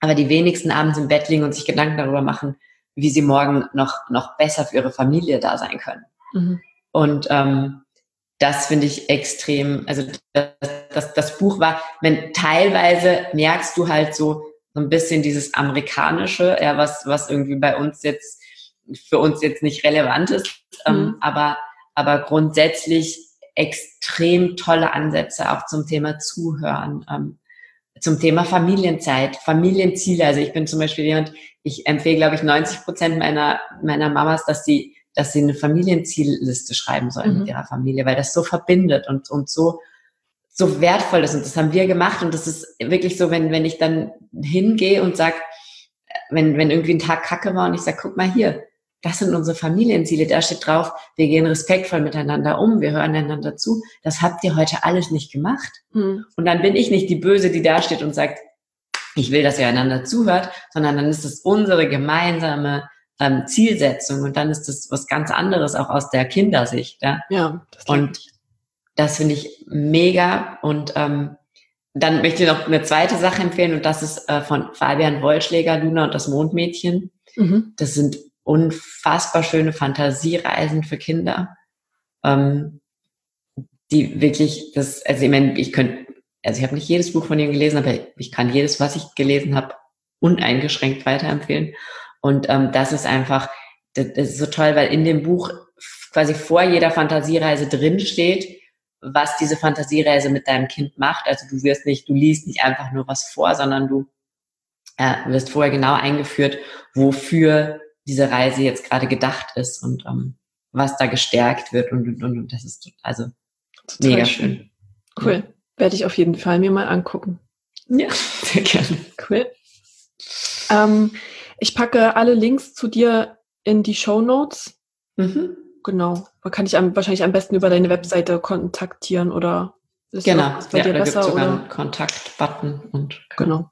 Aber die wenigsten abends im Bett liegen und sich Gedanken darüber machen, wie sie morgen noch, noch besser für ihre Familie da sein können. Mhm. Und ähm, das finde ich extrem, also das, das, das Buch war, wenn teilweise merkst du halt so, so ein bisschen dieses amerikanische, ja, was, was irgendwie bei uns jetzt, für uns jetzt nicht relevant ist, ähm, mhm. ähm, aber, aber grundsätzlich extrem tolle Ansätze auch zum Thema Zuhören, ähm, zum Thema Familienzeit, Familienziele. Also ich bin zum Beispiel jemand, ich empfehle, glaube ich, 90 Prozent meiner, meiner Mamas, dass sie, dass sie eine Familienzielliste schreiben sollen mhm. mit ihrer Familie, weil das so verbindet und, und so, so wertvoll ist. Und das haben wir gemacht. Und das ist wirklich so, wenn, wenn ich dann hingehe und sag, wenn, wenn irgendwie ein Tag kacke war und ich sag, guck mal hier, das sind unsere Familienziele. Da steht drauf, wir gehen respektvoll miteinander um, wir hören einander zu. Das habt ihr heute alles nicht gemacht. Mhm. Und dann bin ich nicht die Böse, die da steht und sagt, ich will, dass ihr einander zuhört, sondern dann ist es unsere gemeinsame ähm, Zielsetzung und dann ist das was ganz anderes auch aus der Kindersicht. Ja, ja das und das finde ich mega und ähm, dann möchte ich noch eine zweite Sache empfehlen und das ist äh, von Fabian Wollschläger, Luna und das Mondmädchen. Mhm. Das sind unfassbar schöne Fantasiereisen für Kinder, ähm, die wirklich das, also ich meine, ich könnte, also ich habe nicht jedes Buch von ihm gelesen, aber ich kann jedes, was ich gelesen habe, uneingeschränkt weiterempfehlen. Und ähm, das ist einfach, das, ist so toll, weil in dem Buch quasi vor jeder Fantasiereise drin steht, was diese Fantasiereise mit deinem Kind macht. Also du wirst nicht, du liest nicht einfach nur was vor, sondern du äh, wirst vorher genau eingeführt, wofür diese Reise jetzt gerade gedacht ist und ähm, was da gestärkt wird und, und, und, und das ist also Total mega schön. schön. Cool. Ja. Werde ich auf jeden Fall mir mal angucken. Ja, sehr gerne. Cool. Ähm, ich packe alle Links zu dir in die Show Notes. Mhm. genau. Man kann dich wahrscheinlich am besten über deine Webseite kontaktieren oder ist genau. bei ja, dir da besser sogar oder? einen Kontakt-Button und genau.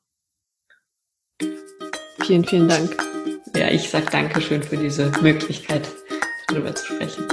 Vielen, vielen Dank. Ja, ich sage Dankeschön für diese Möglichkeit, darüber zu sprechen.